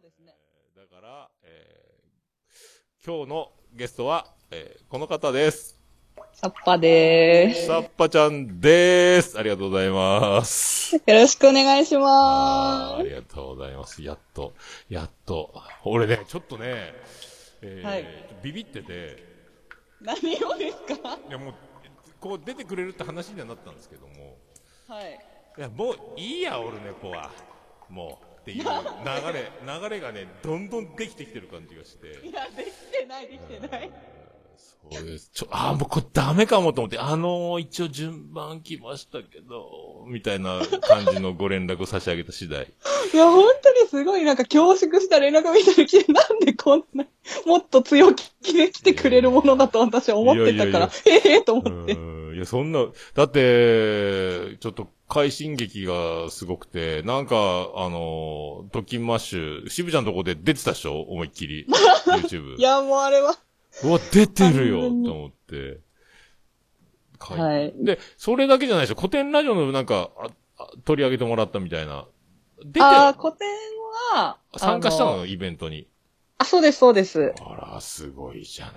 そうですね。だから、えー、今日のゲストは、えー、この方です。サッパでーす。さっぱちゃんでーす。ありがとうございます。よろしくお願いしあーまありがとうございます。やっと、やっと。俺ね、ちょっとね、えーはいビビってて、す。何をですか？いやもう、こう出てくれるって話にはなったんですけども、はい。いや、もういいや、オルネポは。もう、っていう流れ、流れがね、どんどんできてきてる感じがして。いや、できてない、できてない。そうです。ちょ、あー、もうこれダメかもと思って、あのー、一応順番来ましたけど、みたいな感じのご連絡を差し上げた次第。いや、本当にすごいなんか恐縮した連絡みたいに来て、なんでこんな、もっと強気で来てくれるものだと私は思ってたから、ええとう思って。いや、そんな、だって、ちょっと、快進撃がすごくて、なんか、あのー、ドキンマッシュ、渋ちゃんのとこで出てたでしょ？思いっきり。YouTube い。や、もうあれは。うわ、出てるよと思って。かはいで、それだけじゃないでしょ？古典ラジオのなんか、ああ取り上げてもらったみたいな。出て、ああ、古典は、参加したあのイベントに。あ、そうです、そうです。あら、すごいじゃない。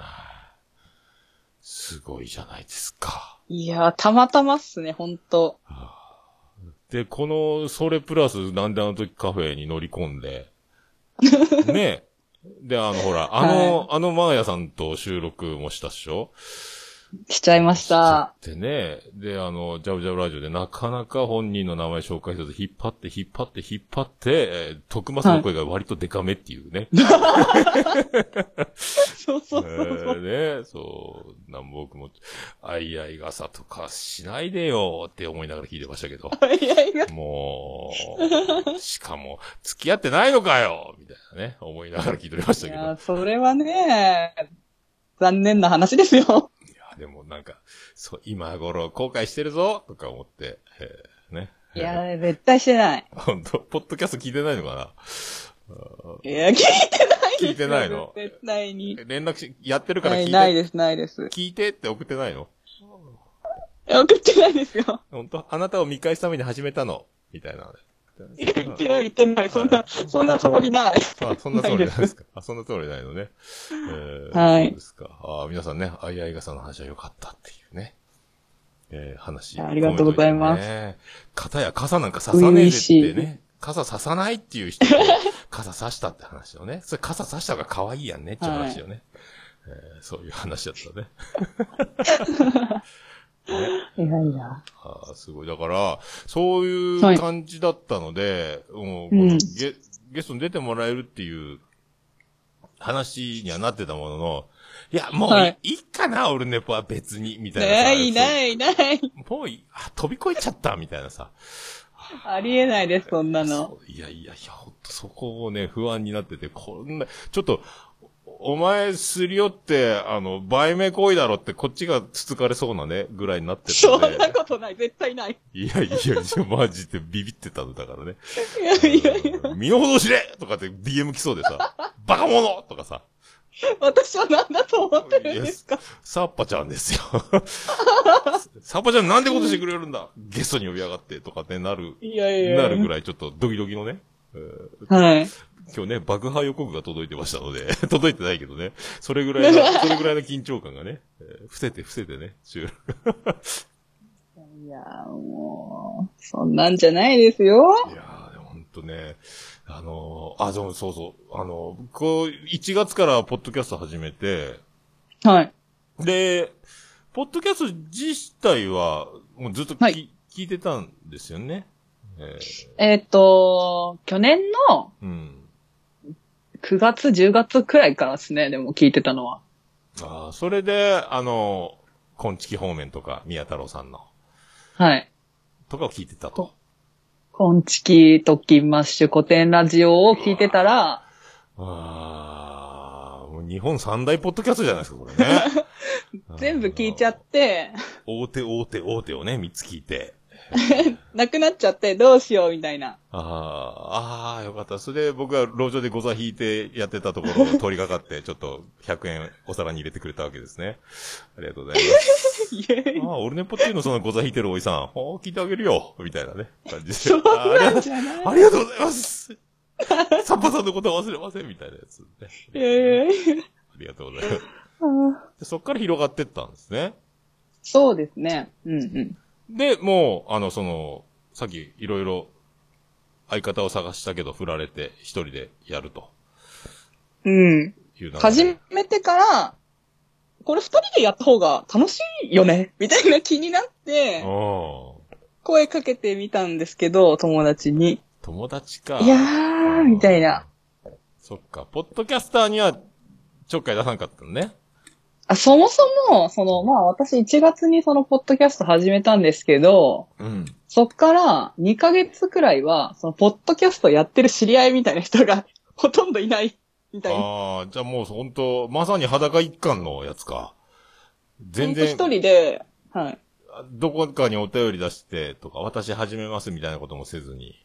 すごいじゃないですか。いや、たまたまっすね、ほんと。で、この、それプラス、なんであの時カフェに乗り込んで、ね。で、あの、ほら、あの、あのマーヤさんと収録もしたっしょ？しちゃいました。でね、で、あの、ジャブジャブラジオでなかなか本人の名前紹介せず、引っ張って、引っ張って、引っ張って、えー、徳松の声が割とデカめっていうね。そうそうそうそう。えーね、そう、なんも僕も、あいあい傘とかしないでよって思いながら聞いてましたけど。いやいや、もう、しかも、付き合ってないのかよみたいなね、思いながら聞いておりましたけど。いや、それはね、残念な話ですよ。や、でもなんか、そう、今頃後悔してるぞとか思って、えーね。いや、絶対してない。本当？ポッドキャスト聞いてないのかな？いや、聞いてない。聞いてないの？絶対に。連絡し、やってるから聞いて、ない、ないです、ないです。聞いてって送ってないの？送ってないですよ。本当？あなたを見返すために始めたの？みたいな。言ってない、言ってない。そんな、そんなつもりない。あ、そんなつもりないですか。あ、そんなつもりないのね。えーはいそうですか。あ皆さんね、あいあい傘の話は良かったっていうね。えー話。ありがとうございますね。肩や傘なんか刺さねえでってね。傘刺さないっていう人と、傘刺したって話をね。それ傘刺した方が可愛いやんねって話をね。えーそういう話だったね。いやいや。ああ、すごい。だから、そういうはい感じだったので、もう、うんこのゲ、ゲストに出てもらえるっていう話にはなってたものの、いや、もうい,、はいい、いかな、オルネポは別に、みたいなさ。ない、ない、ない。もういいあ、飛び越えちゃった、みたいなさ。ありえないです、そんなの。いやいやいや、ほんとそこをね、不安になってて、こんな、ちょっと、お前すり寄って、あの、売名行為だろって、こっちがつつかれそうなね、ぐらいになってたそん。なことない、絶対ない。いやいやいや、マジでビビってたんだからね。いやいやいや。身の程知れとかって DM 来そうでさ、バカ者とかさ、私は何だと思ってるんですか？サッパちゃんですよ。サッパちゃんなんでことしてくれるんだ？ゲストに呼び上がってとかってなる、いやいや。なるぐらいちょっとドキドキのね。えーはい。今日ね、爆破予告が届いてましたので、届いてないけどね、それぐらいの、それぐらいの緊張感がね、えー伏せて伏せてね、収録いや、もう、そんなんじゃないですよ。いやー、ほんとね、あのーあ、でもそうそう、あのーこう、1月からポッドキャスト始めて、はい。で、ポッドキャスト自体は、もうずっとき、はい聞いてたんですよね。ええっ、と、去年のーうん。9月、10月くらいからですね、でも聞いてたのは。あーそれで、あのー、こんちき方面とか、宮太郎さんの、はい。とかを聞いてたと。コンチキ、マッシュ、古典ラジオを聞いてたら、ああ、もう日本三大ポッドキャストじゃないですか、これね。全部聞いちゃって、大手大手大手をね、三つ聞いて。なくなっちゃってどうしようみたいな。ああ、ああ、よかった。それで僕は路上でゴザ引いてやってたところを通りかかって、ちょっと100円お皿に入れてくれたわけですね。ありがとうございます。ああ、オルネポっていうのそのゴザ引いてるおじさん。ほう、聞いてあげるよ。みたいなね、感じで。そうあありがとうなんじゃないありがとうございます。サッパさんのことは忘れませんみたいなやつ、ね。いやいやいやありがとうございます。そっから広がってったんですね。そうですね。うんうん。で、もう、あの、その、さっきいろいろ相方を探したけど振られて一人でやるとうん。始めてから、これ二人でやった方が楽しいよねみたいな気になって。声かけてみたんですけど、友達に。友達か。いやー、みたいな。。そっか。ポッドキャスターにはちょっかい出さなかったのね。あそもそも、その、まあ私1月にそのポッドキャスト始めたんですけど、うん。そっから2ヶ月くらいは、そのポッドキャストやってる知り合いみたいな人が ほとんどいない、みたいな。ああ、じゃあもう本当まさに裸一貫のやつか。全然、ほんと一人で、はい。どこかにお便り出してとか、私始めますみたいなこともせずに。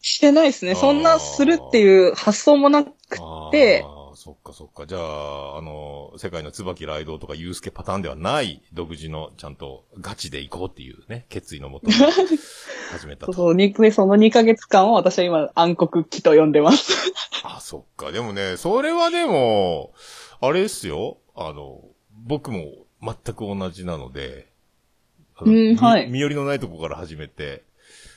してないですね。そんなするっていう発想もなくあて、あ、そっかそっか。じゃあ、あの、世界の椿ライドウとかユースケパターンではない独自のちゃんとガチで行こうっていうね、決意のもと始めたと。そうそう、その2ヶ月間を私は今暗黒期と呼んでます。あ、そっか。でもね、それはでも、あれですよ。あの、僕も全く同じなので、うんはい身寄りのないとこから始めて、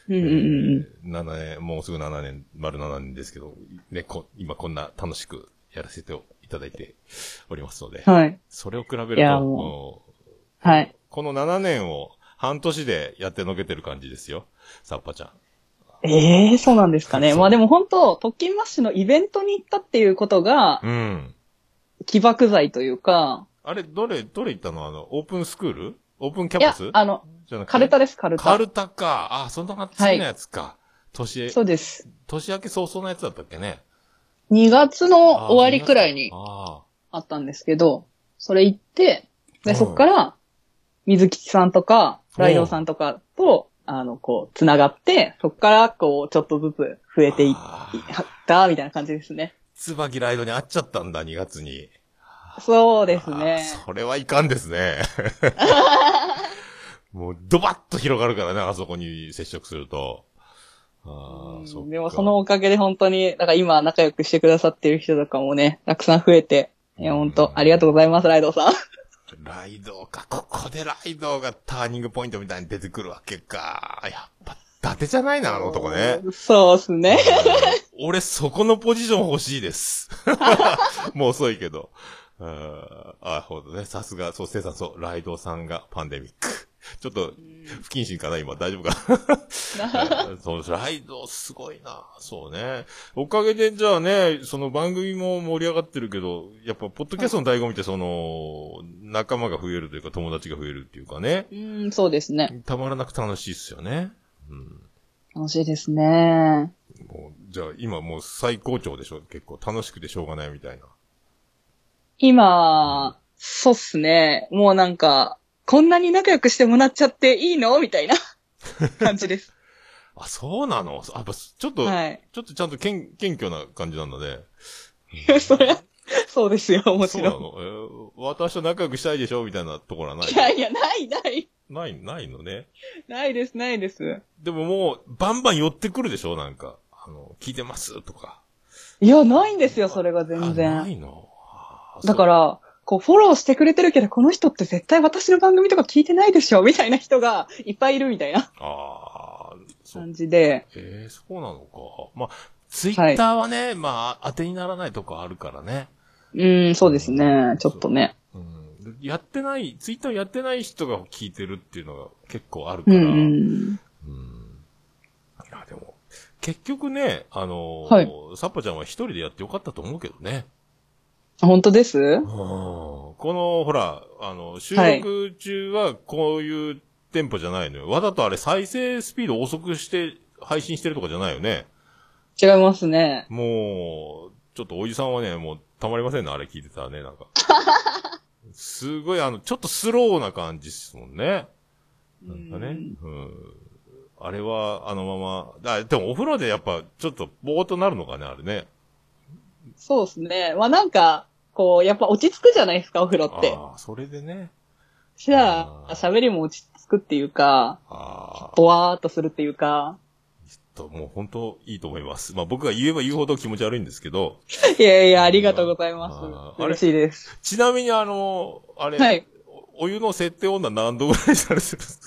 うんうんうんうん。7年、もうすぐ7年、丸7年ですけど、ね、こ今こんな楽しくやらせていただいておりますので、はい。それを比べるいやと、もうはい。この7年を半年でやってのけてる感じですよ。サッパちゃん。ええー、そうなんですかね。まあでも本当、特勤マッシュのイベントに行ったっていうことが、うん。起爆剤というか、あれ、どれ、どれ行ったの？あの、オープンスクール？オープンキいやャパス、あの、じゃなくて？カルタです、カルタ。カルタか。あ、そんな次のやつか。年、そうです。年明け早々のやつだったっけね？2月の終わりくらいにああったんですけど、それ行って、で、うんそっから、水吉さんとか、うんライドウさんとかと、あの、こう、繋がって、そっから、こう、ちょっとずつ増えていった、みたいな感じですね。椿ライドに会っちゃったんだ、2月に。そうですね。それはいかんですね。もう、ドバッと広がるからね、あそこに接触すると。ああ。でもそのおかげで本当に、だから今仲良くしてくださってる人とかもね、たくさん増えて、いや、本当ありがとうございます、ライドウさん。ライドか。ここでライドがターニングポイントみたいに出てくるわけか。やっぱ、伊達じゃないな、あの男ね。そうですね。俺、そこのポジション欲しいです。もう遅いけど。あーあ、ほんとね。さすが、そう、せいさん、そう、ライドさんがパンデミック。ちょっと、不謹慎かな、今。大丈夫かな？そう、ライド、すごいな。そうね。おかげで、じゃあね、その番組も盛り上がってるけど、やっぱ、ポッドキャストの醍醐味って、その、仲間が増えるというか、友達が増えるっていうかね。うん、そうですね。たまらなく楽しいっすよね。うん。楽しいですね。もう、じゃあ、今もう最高潮でしょ？結構楽しくてしょうがないみたいな。今、そうっすね。もうなんか、こんなに仲良くしてもらっちゃっていいの？みたいな 感じです。あ、そうなの？あ、やっぱ、ちょっと、はい。ちょっとちゃんと謙謙虚な感じなんだね。そりゃ、そうですよ、もちろん。そうなの、えー私と仲良くしたいでしょ？みたいなところはない？い。やいや、ない、ない。ない、ないのね？ないです、ないです。でももう、バンバン寄ってくるでしょ？なんか。あの、聞いてます？とか。いや、ないんですよ、それがあ全な然。いの？あだか、ら、こう、フォローしてくれてるけど、この人って絶対私の番組とか聞いてないでしょみたいな人が いっぱいいるみたいなああ。感じで。ええそうなのか。まあ、ツイッターはね、まあ、当てにならないとこあるからね。うん、そうですね。ちょっとね。うん。やってない、ツイッターやってない人が聞いてるっていうのが結構あるから。うん、うん。うんいや、でも、結局ね、あのーはいサッパちゃんは一人でやってよかったと思うけどね。本当です？この、ほら、あの、収録中はこういうテンポじゃないのよ。わざとあれ再生スピード遅くして配信してるとかじゃないよね。違いますね。もう、ちょっとおじさんはね、もうたまりませんね、あれ聞いてたらね、なんか。すごい、あの、ちょっとスローな感じですもんね。なんかね。うん。あれは、あのまま、あ、でもお風呂でやっぱ、ちょっと、ぼーっとなるのかね、あれね。そうですね。まあなんか、こう、やっぱ落ち着くじゃないですか、お風呂って。ああ、それでね。じゃあ、喋りも落ち着くっていうか、ああ。ぼわーっとするっていうか。と、もう本当いいと思います。まあ僕が言えば言うほど気持ち悪いんですけど、いやいや、ありがとうございます嬉しいです。ちなみにあの、あれ、はい。おお湯の設定温度は何度ぐらいにされてるんです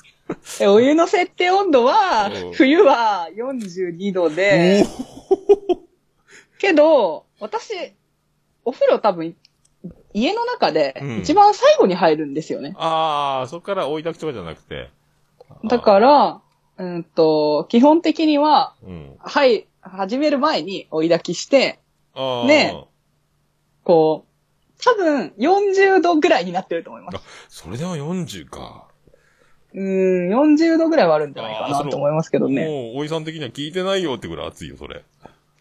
か？えお湯の設定温度はうん、冬は42度で、けど、私、お風呂多分、家の中でうん一番最後に入るんですよね。ああ、そこから追い炊きとかじゃなくて。だから、うんと、基本的には、うん。はい、始める前に追い炊きして、ああ。ねこう、多分40度ぐらいになってると思います。それでも40か。うーん、40度ぐらいはあるんじゃないかあーそのなと思いますけどね。もう、おじさん的には聞いてないよってぐらい熱いよ、それ。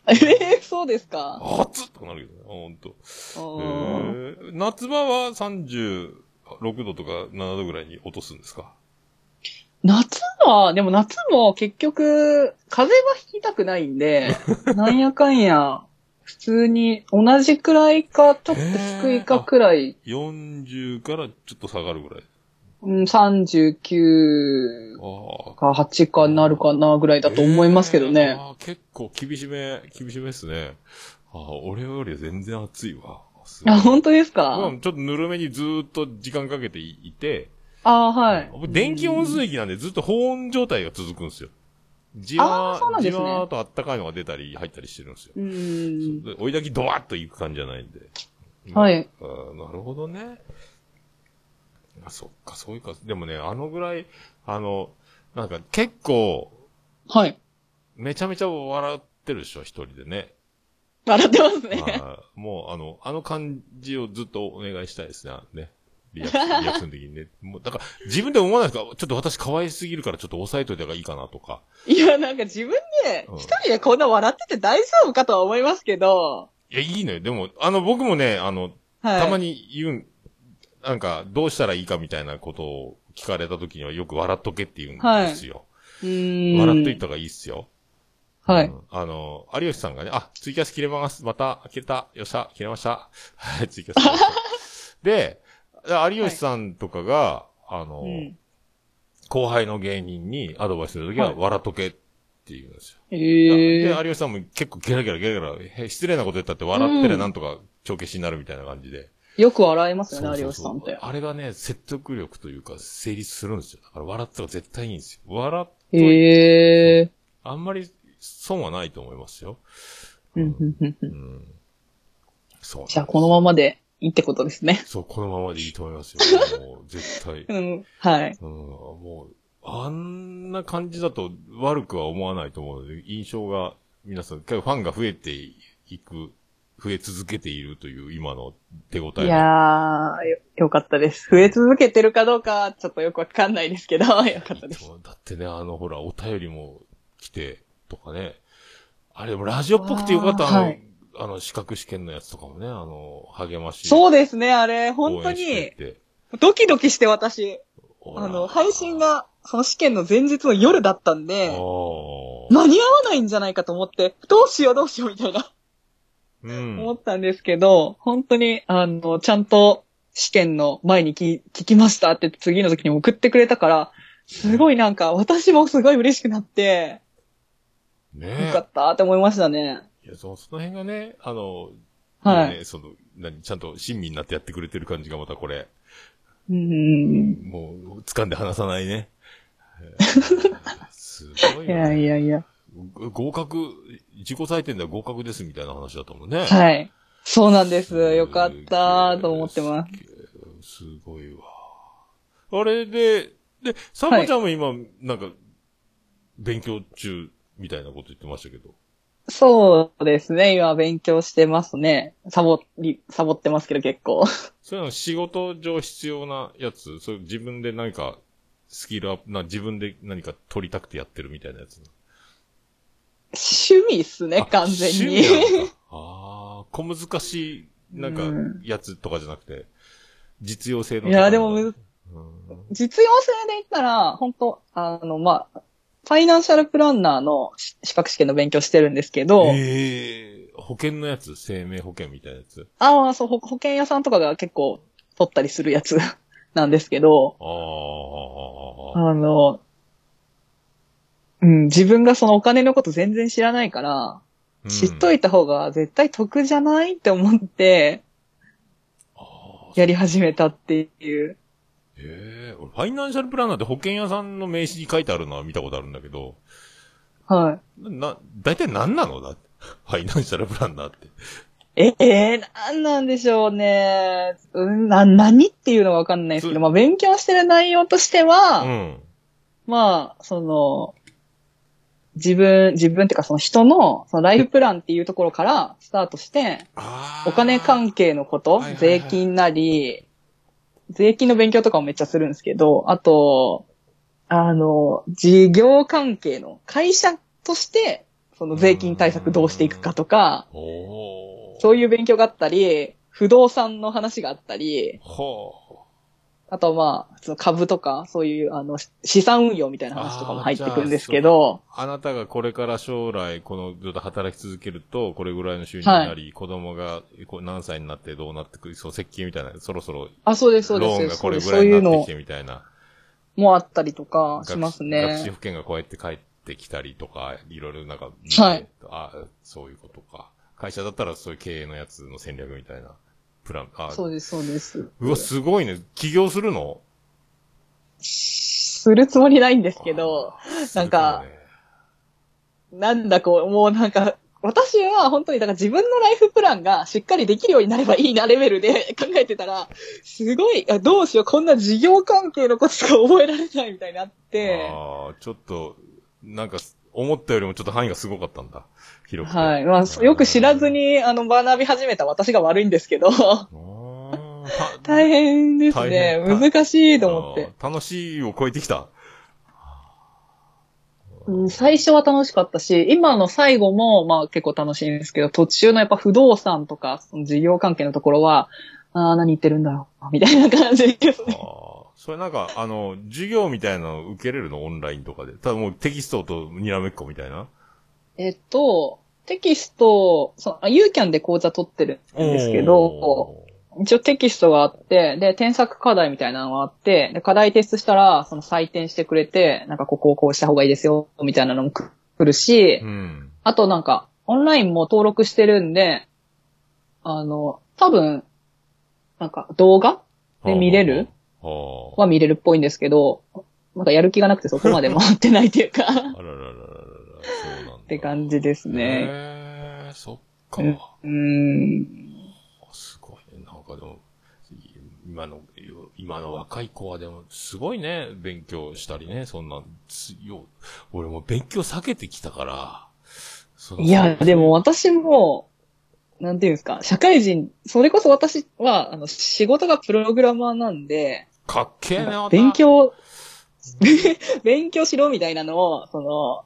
えー、そうですか？熱っとかなるけどね、ほんと。うんえー夏場は36度とか7度ぐらいに落とすんですか？夏は、でも夏も結局、風邪はひきたくないんで、なんやかんや、普通に同じくらいか、ちょっと低いかくらい、?40 からちょっと下がるぐらい。うん、39ああ。か8かなるかなぐらいだと思いますけどえーね。あー結構厳しめ、厳しめですね。ああ、俺より全然暑いわ。あ、本当ですうかんちょっとぬるめにずーっと時間かけていて、あはい。僕電気温水器なんでずっと保温状態が続くんですよ。じあわー、じーそうなんですねわーっとあったかいのが出たり入ったりしてるんですよ。うーん。で追い炊きドワッといく感じじゃないんで。はい。あーなるほどね。あ、そっか、そういうか。でもね、あのぐらい、あの、なんか結構、はい。めちゃめちゃ笑ってるでしょ、一人でね。笑ってますね。あーもう、あの、あの感じをずっとお願いしたいですね。ね。リアクション、リアクション的にね。もう、だから、自分で思わないですかちょっと私可愛すぎるからちょっと抑えといた方がいいかなとか。いや、なんか自分でうん、一人でこんな笑ってて大丈夫かとは思いますけど、いや、いいのよ。でも、あの、僕もね、あの、はい。たまに言うん、なんか、どうしたらいいかみたいなことを聞かれた時にはよく笑っとけって言うんですよ。うーん。笑っといた方がいいっすよ。はいうん。あの、有吉さんがね、あ、ツイキャス切れます。また、切れた。よっしゃ、切れました。はい、ツイキャス切れました。で、有吉さんとかが、あの、うん。後輩の芸人にアドバイスするときは、はい笑っとけって言うんですよ。えで、え有吉さんも結構ゲラゲラゲラゲラ、へ失礼なこと言ったって笑ってりゃなんとか帳消しになるみたいな感じで。よく笑いますよね、有吉さんって。あれがね、説得力というか、成立するんですよ。だから笑ったら絶対いいんですよ。笑っといて、ええあんまり損はないと思いますよ。うんうん。そう。じゃあ、このままでいいってことですね。そう、このままでいいと思いますよ。もう、絶対。うん。はい。うん、もう、あんな感じだと悪くは思わないと思うので、印象が、皆さん、ファンが増えていく、増え続けているという今の手応えいやー、よ、よかったです。増え続けてるかどうか、ちょっとよくわかんないですけど、よかったです。そうだってね、あの、ほら、お便りも来て、とかね。あれ、ラジオっぽくてよかった、あの、はいあの、資格試験のやつとかもね、あの、励ましい。そうですね、あれ、本当にドキドキして私、あの、配信が、その試験の前日の夜だったんあで、ー間に合わないんじゃないかと思って、どうしようどうしようみたいな、うん。思ったんですけど、本当に、あの、ちゃんと試験の前に聞聞きましたって次の時に送ってくれたから、すごいなんか、私もすごい嬉しくなって、ねよかったって思いましたね。いや、そその辺がね、あの、はいね、その、何、ちゃんと親身になってやってくれてる感じがまたこれ、うん。もう、掴んで離さないね。えーすごいいやいや。やいや。合格、自己採点では合格ですみたいな話だったもんね。はい。そうなんです。よかったと思ってます。すごいわ。あれで、で、サボちゃんも今、なんか、勉強中みたいなこと言ってましたけど。そうですね。今勉強してますね。サボり、サボってますけど結構。そういうの仕事上必要なやつ、そういう自分で何かスキルアップ、な、自分で何か取りたくてやってるみたいなやつ。趣味っすね、あ完全に。ああ、小難しい、なんかうん、やつとかじゃなくて、実用性の。いや、でもむ、うん。実用性で言ったら、本当あの、まあ、ファイナンシャルプランナーのし資格試験の勉強してるんですけど、ええ保険のやつ生命保険みたいなやつ？ああ、そう、ほ保険屋さんとかが結構取ったりするやつ なんですけど、ああ、あの、うん、自分がそのお金のこと全然知らないから、うん知っといた方が絶対得じゃないって思って、あやり始めたっていう。ええ俺ファイナンシャルプランナーって保険屋さんの名刺に書いてあるのは見たことあるんだけど、はい。な、大体何なの？だ。ファイナンシャルプランナーって。え、えー、なんなんでしょうね。うん、な、何っていうのがわかんないですけど、まあ勉強してる内容としては、うん。まあ、その、自分、自分っていうかその人の、そのライフプランっていうところからスタートして、あお金関係のことはいはい、はい。税金なり、税金の勉強とかもめっちゃするんですけど、あと、あの、事業関係の会社として、その税金対策どうしていくかとか。そういう勉強があったり、不動産の話があったり、ほあとまあ、普通の株とか、そういう、あの、資産運用みたいな話とかも入ってくるんですけど、う。あなたがこれから将来、このずっと働き続けると、これぐらいの収入になり、子供が何歳になってどうなってくる、そう、設計みたいな、そろそろ、あ、そうです、そうです。ローンがこれぐらいになってきてみたいな。もあったりとかします学習ね。保険がこうやって返ってきたりとか、いろいろなんかはいあそういうことか。会社だったらそういう経営のやつの戦略みたいな。プラン、あ、そうです、そうです。うわ、すごいね。起業するの？するつもりないんですけど、なんか、なんだこう、もうなんか、私は本当に、だから自分のライフプランがしっかりできるようになればいいなレベルで考えてたら、すごい、あどうしよう、こんな事業関係のことしか覚えられないみたいになって、ああ、ちょっと、なんか、思ったよりもちょっと範囲がすごかったんだ。広くて。はい。まあ、よく知らずに、あの、学び始めた私が悪いんですけど、大変です大ね。変難しいと思って。楽しいを超えてきた。うん最初は楽しかったし、今の最後も、まあ結構楽しいんですけど、途中のやっぱ不動産とか、その事業関係のところは、ああ、何言ってるんだろう、みたいな感じですあね。あ。それなんか、あの、授業みたいなの受けれるの？オンラインとかで。ただもうテキストとにらめっこみたいな？えっと、テキスト、その、ユーキャンで講座取ってるんですけど、お一応テキストがあって、で、添削課題みたいなのがあって、で、課題提出したら、その採点してくれて、なんかここをこうした方がいいですよ、みたいなのも来るしー。、うん。あとなんか、オンラインも登録してるんで、あの、多分、なんか動画で見れるは見れるっぽいんですけど、なんかやる気がなくてそこまで回ってないっていうか、あらららららら、そうなんだ。って感じですね。へえ、そっか。うん。うんすごいね。なんかでも、今の、今の若い子はでも、すごいね、勉強したりね、そんなん、つよ、俺も勉強避けてきたから、いや、でも、私も、なんていうんですか、社会人、それこそ私は、あの、仕事がプログラマーなんで、かっけえな、勉。強、勉強しろみたいなのを、その、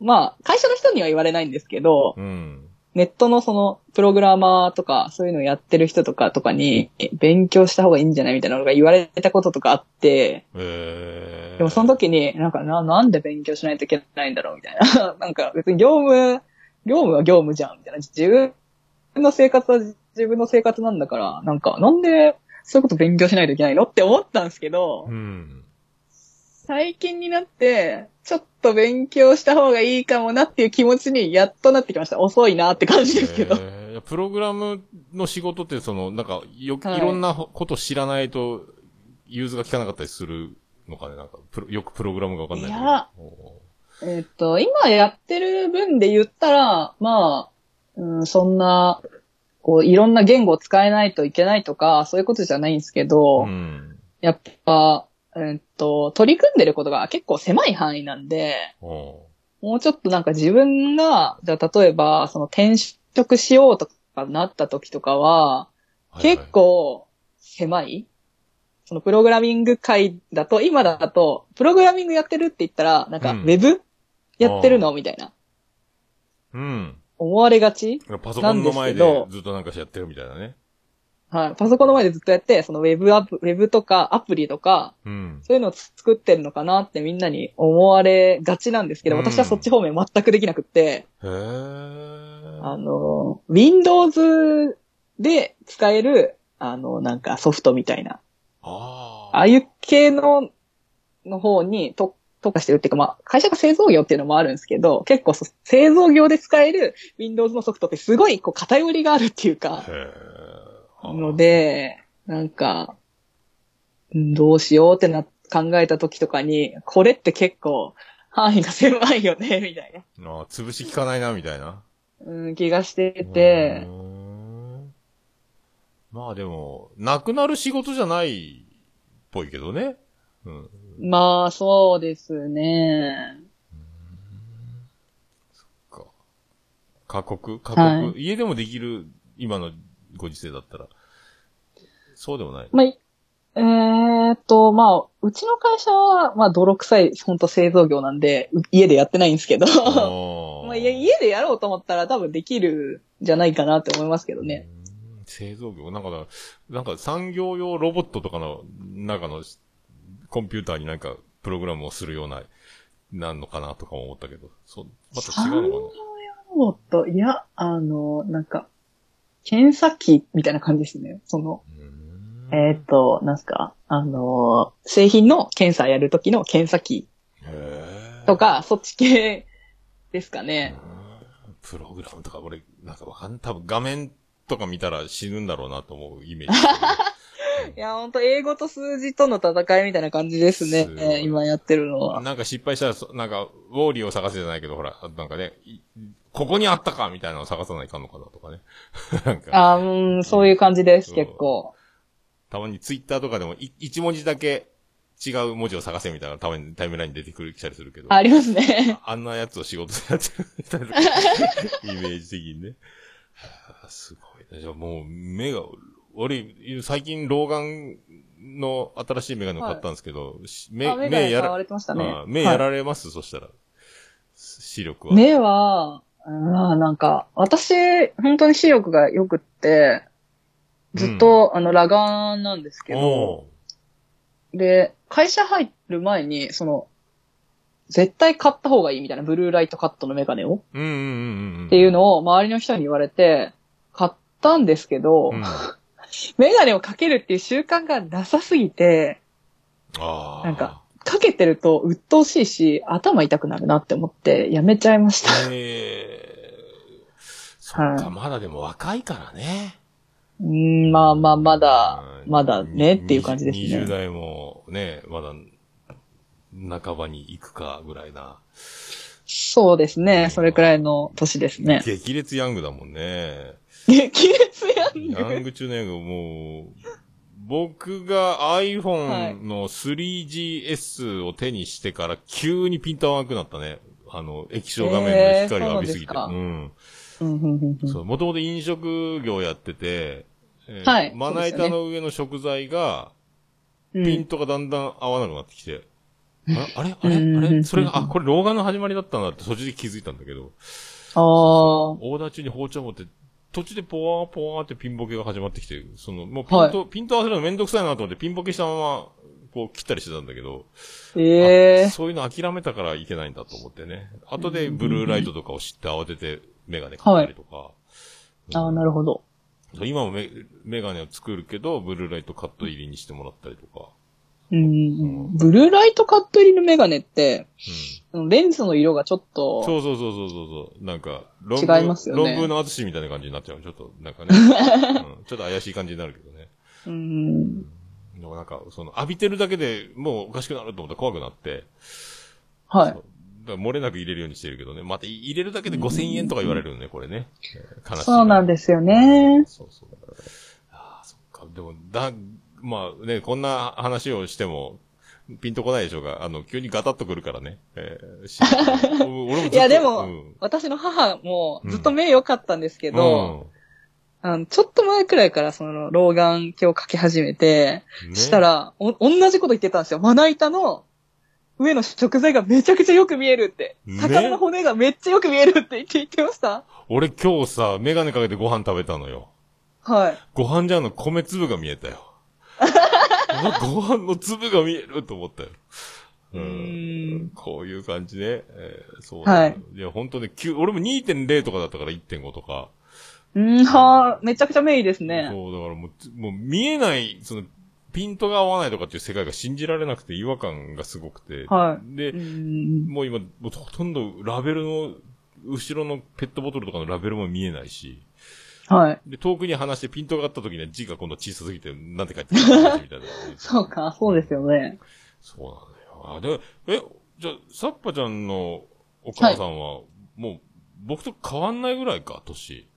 まあ、会社の人には言われないんですけど、うん。ネットのその、プログラマーとか、そういうのをやってる人とかとかに、え勉強した方がいいんじゃないみたいなのが言われたこととかあって、ええでもその時に、なんかな、なんで勉強しないといけないんだろうみたいな。なんか別に業務、業務は業務じゃんみたいな。自分の生活は自分の生活なんだから、なんか、なんでそういうこと勉強しないといけないのって思ったんですけどう、ん。最近になって、ちょっと勉強した方がいいかもなっていう気持ちにやっとなってきました。遅いなって感じですけど。えープログラムの仕事って、その、なんか、よ、はいいろんなこと知らないと、融通が効かなかったりするのかねなんか、プロよくプログラムがわかんない。いやおえっと、今やってる分で言ったら、まあ、うん、そんな、こう、いろんな言語を使えないといけないとか、そういうことじゃないんですけど、ーうん。やっぱ、えっと、取り組んでることが結構狭い範囲なんで、おもうちょっとなんか自分が、じゃあ例えば、その転職しようとかなった時とかは、ー結、構狭いそのプログラミング界だと、今だと、プログラミングやってるって言ったら、なんか、ウうんェブやってるの？みたいな。うん。思われがちパソコンの前でずっとなんかしやってるみたいなね。はい。パソコンの前でずっとやって、そのウェブアプ、ウェブとかアプリとか、うん。そういうのを作ってるのかなってみんなに思われがちなんですけど、うん私はそっち方面全くできなくって、へー。あの、Windows で使える、あの、なんかソフトみたいな、あああいう系の、の方に特特化してるっていうか、まあ、会社が製造業っていうのもあるんですけど、結構そ製造業で使える Windows のソフトってすごいこう偏りがあるっていうか、の、で、なんか、うんどうしようってな、考えた時とかに、これって結構範囲が狭いよね、みたいな、あ潰し効かないな、みたいな。うん、気がしててまあでも、なくなる仕事じゃないっぽいけどね。うん。まあ、そうですね。か。過酷？過酷、はい家でもできる、今のご時世だったら。そうでもない。まあ、いえーっと、まあ、うちの会社は、まあ、泥臭い、本当製造業なんで、う家でやってないんですけど、まあ、いやい家でやろうと思ったら多分できるんじゃないかなって思いますけどね。。製造業？なんかだ、なんか産業用ロボットとかの中のコンピューターになんかプログラムをするような、なんのかなとかも思ったけど、そう、また違うのかな。ロボット、いや、あの、なんか、検査機みたいな感じですね。その、えーっと、なんすか、あの、製品の検査やるときの検査機。とか、そっち系ですかね。うん。プログラムとか俺、なんかわかん、多分画面とか見たら死ぬんだろうなと思うイメージ。いや、ほんと、英語と数字との戦いみたいな感じですねす。今やってるのは。なんか失敗したらそ、なんか、ウォーリーを探せじゃないけど、ほら、なんかね、いここにあったかみたいなのを探さないかんのかなとかね。なんか、あーうん、そういう感じです、結構。たまにツイッターとかでもい、一文字だけ違う文字を探せみたいなたまにタイムラインに出てくる、来たりするけど。ありますね。あんなやつを仕事でやってるみたいな、イメージ的にね。はあすごいね。じゃあもう、目が、俺、最近老眼の新しいメガネを買ったんですけど、し目、あ目が目やられてましたねあ。目やられます、そしたら。視力は。目は、あーなんか、私、本当に視力が良くって、ずっと、あの、裸眼なんですけど、おで、会社入る前に、その、絶対買った方がいいみたいな、ブルーライトカットのメガネを。っていうのを周りの人に言われて、買ったんですけど、うん、メガネをかけるっていう習慣がなさすぎて、ああ。なんか、かけてると鬱陶しいし、頭痛くなるなって思って、やめちゃいました。ええそっか、はいまだでも若いからね。うーん、まあまあ、まだ、うんまだねっていう感じです20ね。代もね、まだ、半ばに行くかぐらいな。そうですね。それくらいの年ですね。激烈ヤングだもんね。激烈やんヤング中のヤング、もう、僕が iPhone の 3GS を手にしてから急にピント合わなくなったね。あの、液晶画面の光を浴びすぎて。えーそううん。うんうんうんうん。そう、もともと飲食業やってて、えーはいまな板の上の食材が、うん。ピントがだんだん合わなくなってきて、ああれあれあうんれそれが、あ、これ老眼の始まりだったんだって途中で気づいたんだけど、ああ、オーダー中に包丁持って、途中でポワーポワーってピンボケが始まってきて、その、もうピント、ピント合わせるのめんどくさいなと思ってピンボケしたまま、こう切ったりしてたんだけど、ええそういうの諦めたからいけないんだと思ってね。後でブルーライトとかを知って慌ててメガネ買ったりとか。ああ、なるほど。今もメメガネを作るけど、ブルーライトカット入りにしてもらったりとか。うんうん。ブルーライトカット入りのメガネって、うん。レンズの色がちょっと、そうそうそうそうそうそう。なんか、論違いますよね論文の淳みたいな感じになっちゃう。ちょっと、なんかね、うん。ちょっと怪しい感じになるけどね。うん。でもなんか、その、浴びてるだけでもうおかしくなると思ったら怖くなって。はい漏れなく入れるようにしてるけどね。また入れるだけで5000円とか言われるよね、これね。えー悲しい。そうなんですよね。そうそう。ああ、そっか。でも、だ、まあね、こんな話をしても、ピンとこないでしょうが、あの、急にガタッとくるからね。えーし 俺もいや、でも、うん私の母もずっと目良かったんですけど、あの、ちょっと前くらいからその、老眼鏡をかけ始めて、うんねしたら、お、同じこと言ってたんですよ。まな板の上の食材がめちゃくちゃよく見えるって。ね魚の骨がめっちゃよく見えるって言って言ってました。俺今日さ、メガネかけてご飯食べたのよ。はい。ご飯じゃんの米粒が見えたよ。ご飯の粒が見えると思ったよ。うーんこういう感じね。えーそうはい。いや、本当ね、9俺も2.0とかだったから1.5とか。うんはーめちゃくちゃ目いいですね。そう、だからもうつ、もう見えない、その、ピントが合わないとかっていう世界が信じられなくて違和感がすごくて。はい。でう、ん。もう今、もうほとんどラベルの、後ろのペットボトルとかのラベルも見えないし、はい。で、遠くに離してピントがあった時には字が今度小さすぎて、なんて書いてるかみたいな。そうか、そうですよね。そうなんだよ。あ、で、え、じゃあ、サッパちゃんのお母さんは、もう、僕と変わんないぐらいか、年。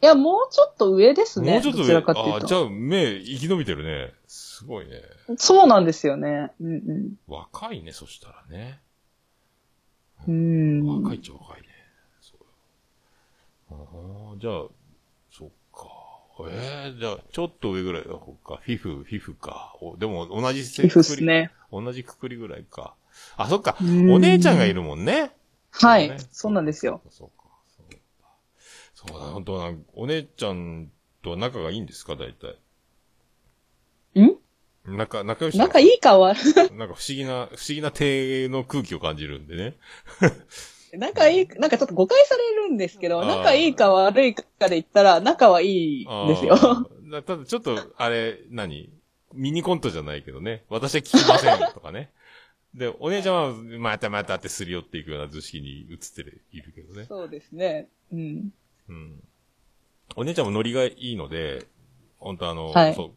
いや、もうちょっと上ですね。もうちょっと上？かあ、と。じゃあ、目、生き延びてるね。すごいね。そうなんですよね。うん若いね、そしたらね。うん。うん。若いっちゃ若いね。そうああ、じゃあ、か。ええじゃあ、ちょっと上ぐらいだ、そっか。フィフ、フィフか。おでも、同じ皮膚っすね。同じくくりぐらいか。あ、そっか。うんお姉ちゃんがいるもんね。はいね。そうなんですよ。。そうか、そうか。そうだ、本当な、お姉ちゃんとは仲がいいんですか、大体？ん？仲、仲良し仲いいかは、なんか不思議な、不思議な手の空気を感じるんでね。仲いい、なんかちょっと誤解されるんですけど、仲いいか悪いかで言ったら、仲はいいですよ。ただちょっと、あれ、何？ミニコントじゃないけどね。私は聞きませんとかね。で、お姉ちゃんは、またまたってすり寄っていくような図式に映ってるいるけどね。そうですね。うん。うん。お姉ちゃんもノリがいいので、本当あの、はいそう。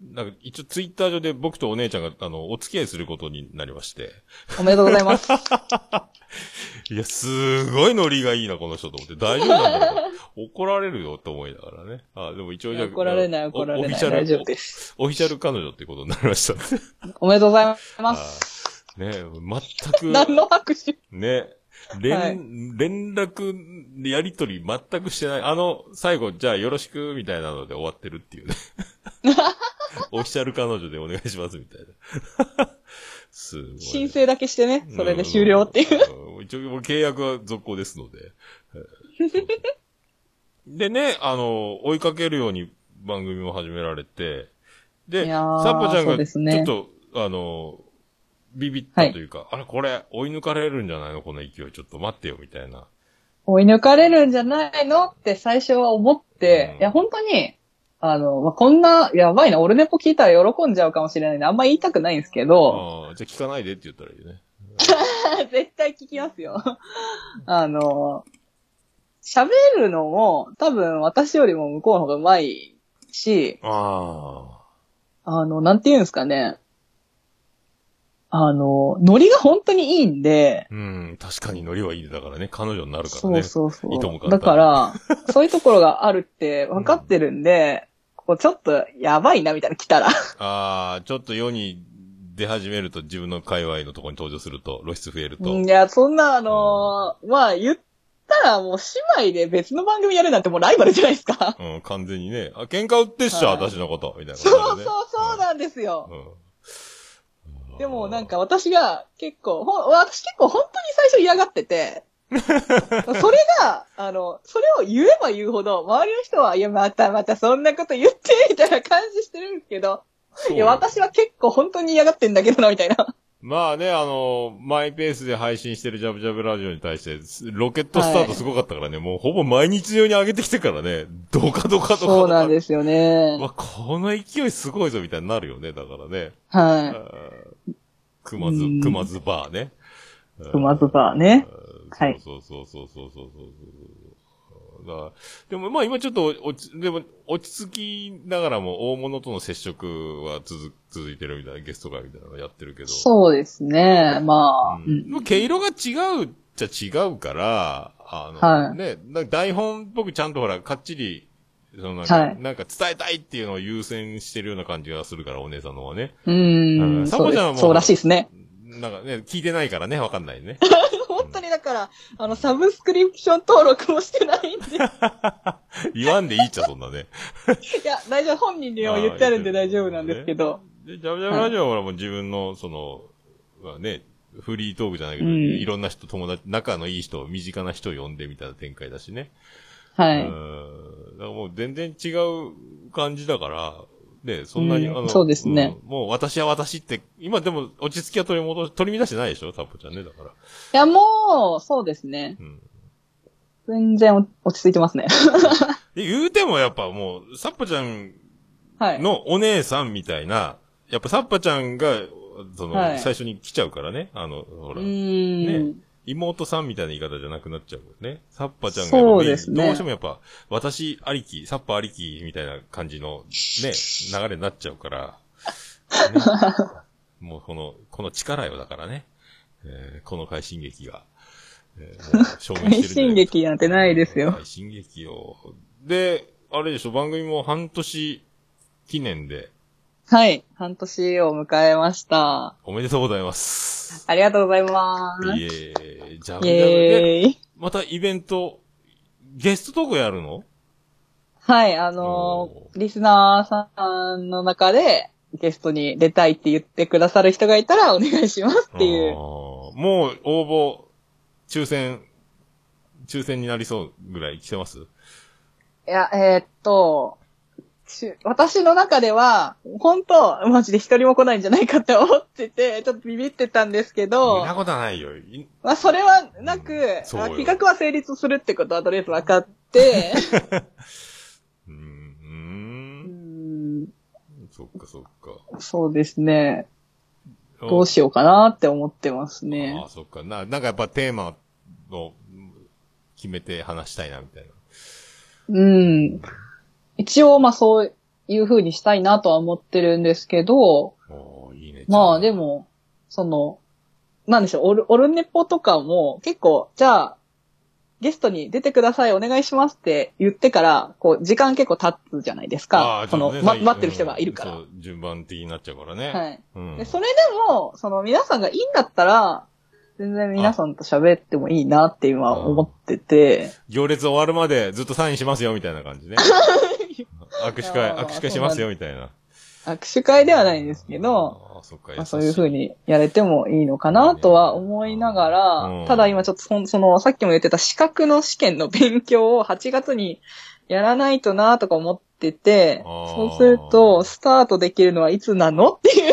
なんか、一応ツイッター上で僕とお姉ちゃんが、あの、お付き合いすることになりまして。おめでとうございます。いや、すごいノリがいいな、この人と思って。大丈夫なんだろう怒られるよと思いながらね。あ、でも一応じゃあ怒られない、お怒られない。オフィシャル、大丈夫です。オフィシャル彼女ってことになりましたね。おめでとうございまあす。ね全く、何の拍手ね、連、はい連絡、やりとり全くしてない。あの、最後、じゃあよろしく、みたいなので終わってるっていうね。オフィシャル彼女でお願いします、みたいな。すごい。申請だけしてね、それで終了っていう。うん。一応、もう契約は続行ですので。でね、あの、追いかけるように番組も始められて、で、サッパちゃんが、そうですねちょっと、あの、ビビったというか、あれ、これ、追い抜かれるんじゃないのこの勢い、ちょっと待ってよ、みたいな。追い抜かれるんじゃないのって最初は思って、うんいや、本当に、あの、まあ、こんな、やばいな、俺ネポ聞いたら喜んじゃうかもしれないんで、あんま言いたくないんですけど、ああ、じゃあ聞かないでって言ったらいいね。絶対聞きますよ。あの、喋るのも、多分私よりも向こうの方が上手いし、ああの、なんて言うんですかね。あの、ノリが本当にいいんで、あ。うん、確かにノリはいいだからね。彼女になるからそね。うそうそいとも。だから、そういうところがあるって分かってるんで、こうちょっとやばいなみたいな来たら。ああ、ちょっと世に出始めると自分の界隈のところに登場すると、露出増えると。いや、そんな、あのーまあ、言ったらもう姉妹で別の番組やるなんてもうライバルじゃないですか。うん、完全にね。あ、喧嘩売ってっしょ、はい私のこと。みたいなそう。そうそうなんですよ。うん。うんでもなん、か私が結構、ほん私結構本当に最初嫌がってて、それが、あの、それを言えば言うほど、周りの人は、いや、またまたそんなこと言って、みたいな感じしてるんですけど、いや、私は結構本当に嫌がってんだけどな、みたいな。まあね、あの、マイペースで配信してるジャブジャブラジオに対して、ロケットスタートすごかったからね、もうほぼ毎日のように上げてきてからね、どかどかどかどか。そうなんですよね。わ、この勢いすごいぞ、みたいになるよね、だからね。はくまずう、んくまずバーね。い。うまずばね。ははいそうそうそうそうそうそうそう。だでもまあ今ちょっと落ち、でも落ち着きながらも大物との接触は続、続いてるみたいなゲスト会みたいなのやってるけど。そうですね。まあ、う。うん毛色が違うっちゃ違うから、あの、はいね、台本っぽくちゃんとほら、かっちり、そのなんか、はいなんか伝えたいっていうのを優先してるような感じがするから、お姉さんの方はね。ううんん。サボちゃんはもうそうらしいですね。なんかね、聞いてないからね、わかんないね。本当にだから、あの、サブスクリプション登録もしてないんで。い 言わんでいいっちゃ、そんなね。や、大丈夫。本人にも言ってあるんで大丈夫なんですけど。で、ジャブジャブラジオはほらもう自分の、その、まあね、フリートークじゃないけど、うんいろんな人、友達、仲のいい人、身近な人を呼んでみたいな展開だしね。はい。うん。だからもう全然違う感じだから、ね、そんなに、うんあの、そうですねうんもう私は私って、今でも落ち着きは取り戻し、取り乱してないでしょ？タッポちゃんね、だから。いや、もう、そうですね。うん。全然お落ち着いてますね。で、言うてもやっぱもう、サッポちゃんはい。のお姉さんみたいなやっぱサッパちゃんが、その、はい最初に来ちゃうからね。あの、ほうら、ーん。妹さんみたいな言い方じゃなくなっちゃうよね。サッパちゃんがそうですねどうしてもやっぱ、私ありき、サッパありきみたいな感じの、ね、流れになっちゃうから、ね もうこの、この力よだからね。えーこの快進撃が、えーもう証明してるんじゃない快進撃なんてないですよ快進撃よ。で、あれでしょ、番組も半年記念で、はい。半年を迎えました。おめでとうございます。ありがとうございます。イエーイ。じゃあ、イエーイ。またイベント、ゲストトークやるの？はい、あのおーリスナーさんの中でゲストに出たいって言ってくださる人がいたらお願いしますっていう。もう応募、抽選、抽選になりそうぐらい来てます？いや、えーっと、し私の中では、本当マジで一人も来ないんじゃないかって思ってて、ちょっとビビってたんですけそどんな、ことはないよ。いまあ、それはなく、そうよあ企画は成立するってことはとりあえず分かって、うーん、そっかそっか。そうですね。どうしようかなって思ってますねあ。あ、そっか。な、なんかやっぱテーマを決めて話したいな、みたいな。うん。一応、まあそういう風にしたいなとは思ってるんですけど、おーいいね。まあでも。も、その、なんでしょう、オルオルネポとかも結構、じゃあ、ゲストに出てください、お願いしますって言ってから、こう、時間結構経つじゃないですあかあ。その、ね最待ってる人がいるから。そう、順番的になっちゃうからね。はい。うん。でそれでも、その皆さんがいいんだったら、全然皆さんと喋ってもいいなって今思ってて、行列終わるまでずっとサインしますよ、みたいな感じね。握手会、握手会しますよ、みたいな。握手会ではないんですけど、ああ、そっか、まあ、そういう風にやれてもいいのかなとは思いながうんら、ただ今ちょっとそその、さっきも言ってた資格の試験の勉強を8月にやらないとなとか思ってて、そうすると、スタートできるのはいつなのっていう。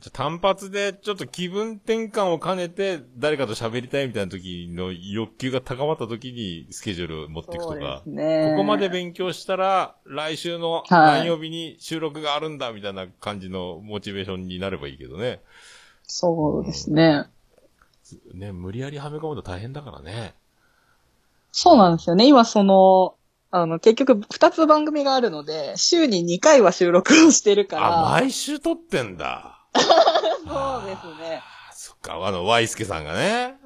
じゃあ単発でちょっと気分転換を兼ねて、誰かと喋りたいみたいな時の欲求が高まった時にスケジュールを持っていくとか。すねここまで勉強したら、来週のはい何曜日に収録があるんだ、みたいな感じのモチベーションになればいいけどね。そうですね。ね、無理やりはめ込むと大変だからね。そうなんですよね。今その、あの、結局2つ番組があるので、週に2回は収録をしてるから。あ、毎週撮ってんだ。そうですね。あそっか、あの、ワイスケさんがね、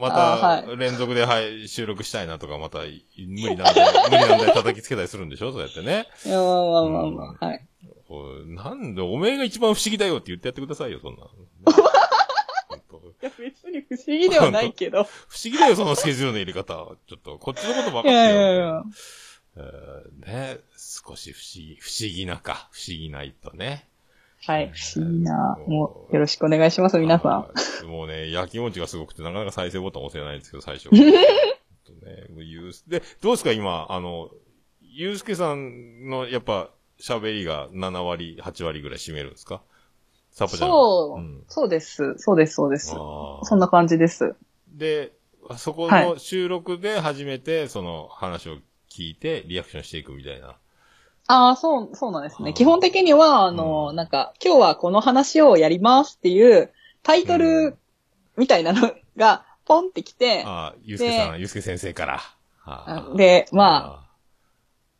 また、連続で、はい、収録したいなとか、また、無理なんで、無理なんで叩きつけたりするんでしょそうやってね。いや、まあまあまあまあ、はい。なんで、おめえが一番不思議だよって言ってやってくださいよ、そんな。いや、別に不思議ではないけど。不思議だよ、そのスケジュールの入れ方。ちょっと、こっちのこと分かってよ。いやいやいや。えーね、少し不思議、不思議なか、不思議ないとね。はい、不思議な。もう、よろしくお願いします、皆さん。ん。もうね、焼き餅がすごくて、なかなか再生ボタン押せないんですけど、最初。とね、もうゆうすで、どうですか、今、あの、ゆうすけさんの、やっぱ、喋りが7割、8割ぐらい占めるんですか？サポちゃん。そう、んそうです。そうです、そうです。そんな感じです。で、そこはの収録で初めて、その話を聞いて、リアクションしていくみたいな。ああ、そう、そうなんですね。基本的には、あの、うん。なんか、今日はこの話をやりますっていうタイトルみたいなのが、ポンってきて、ああ、ゆうすけさん、ゆうすけ先生から。で、まあ、あ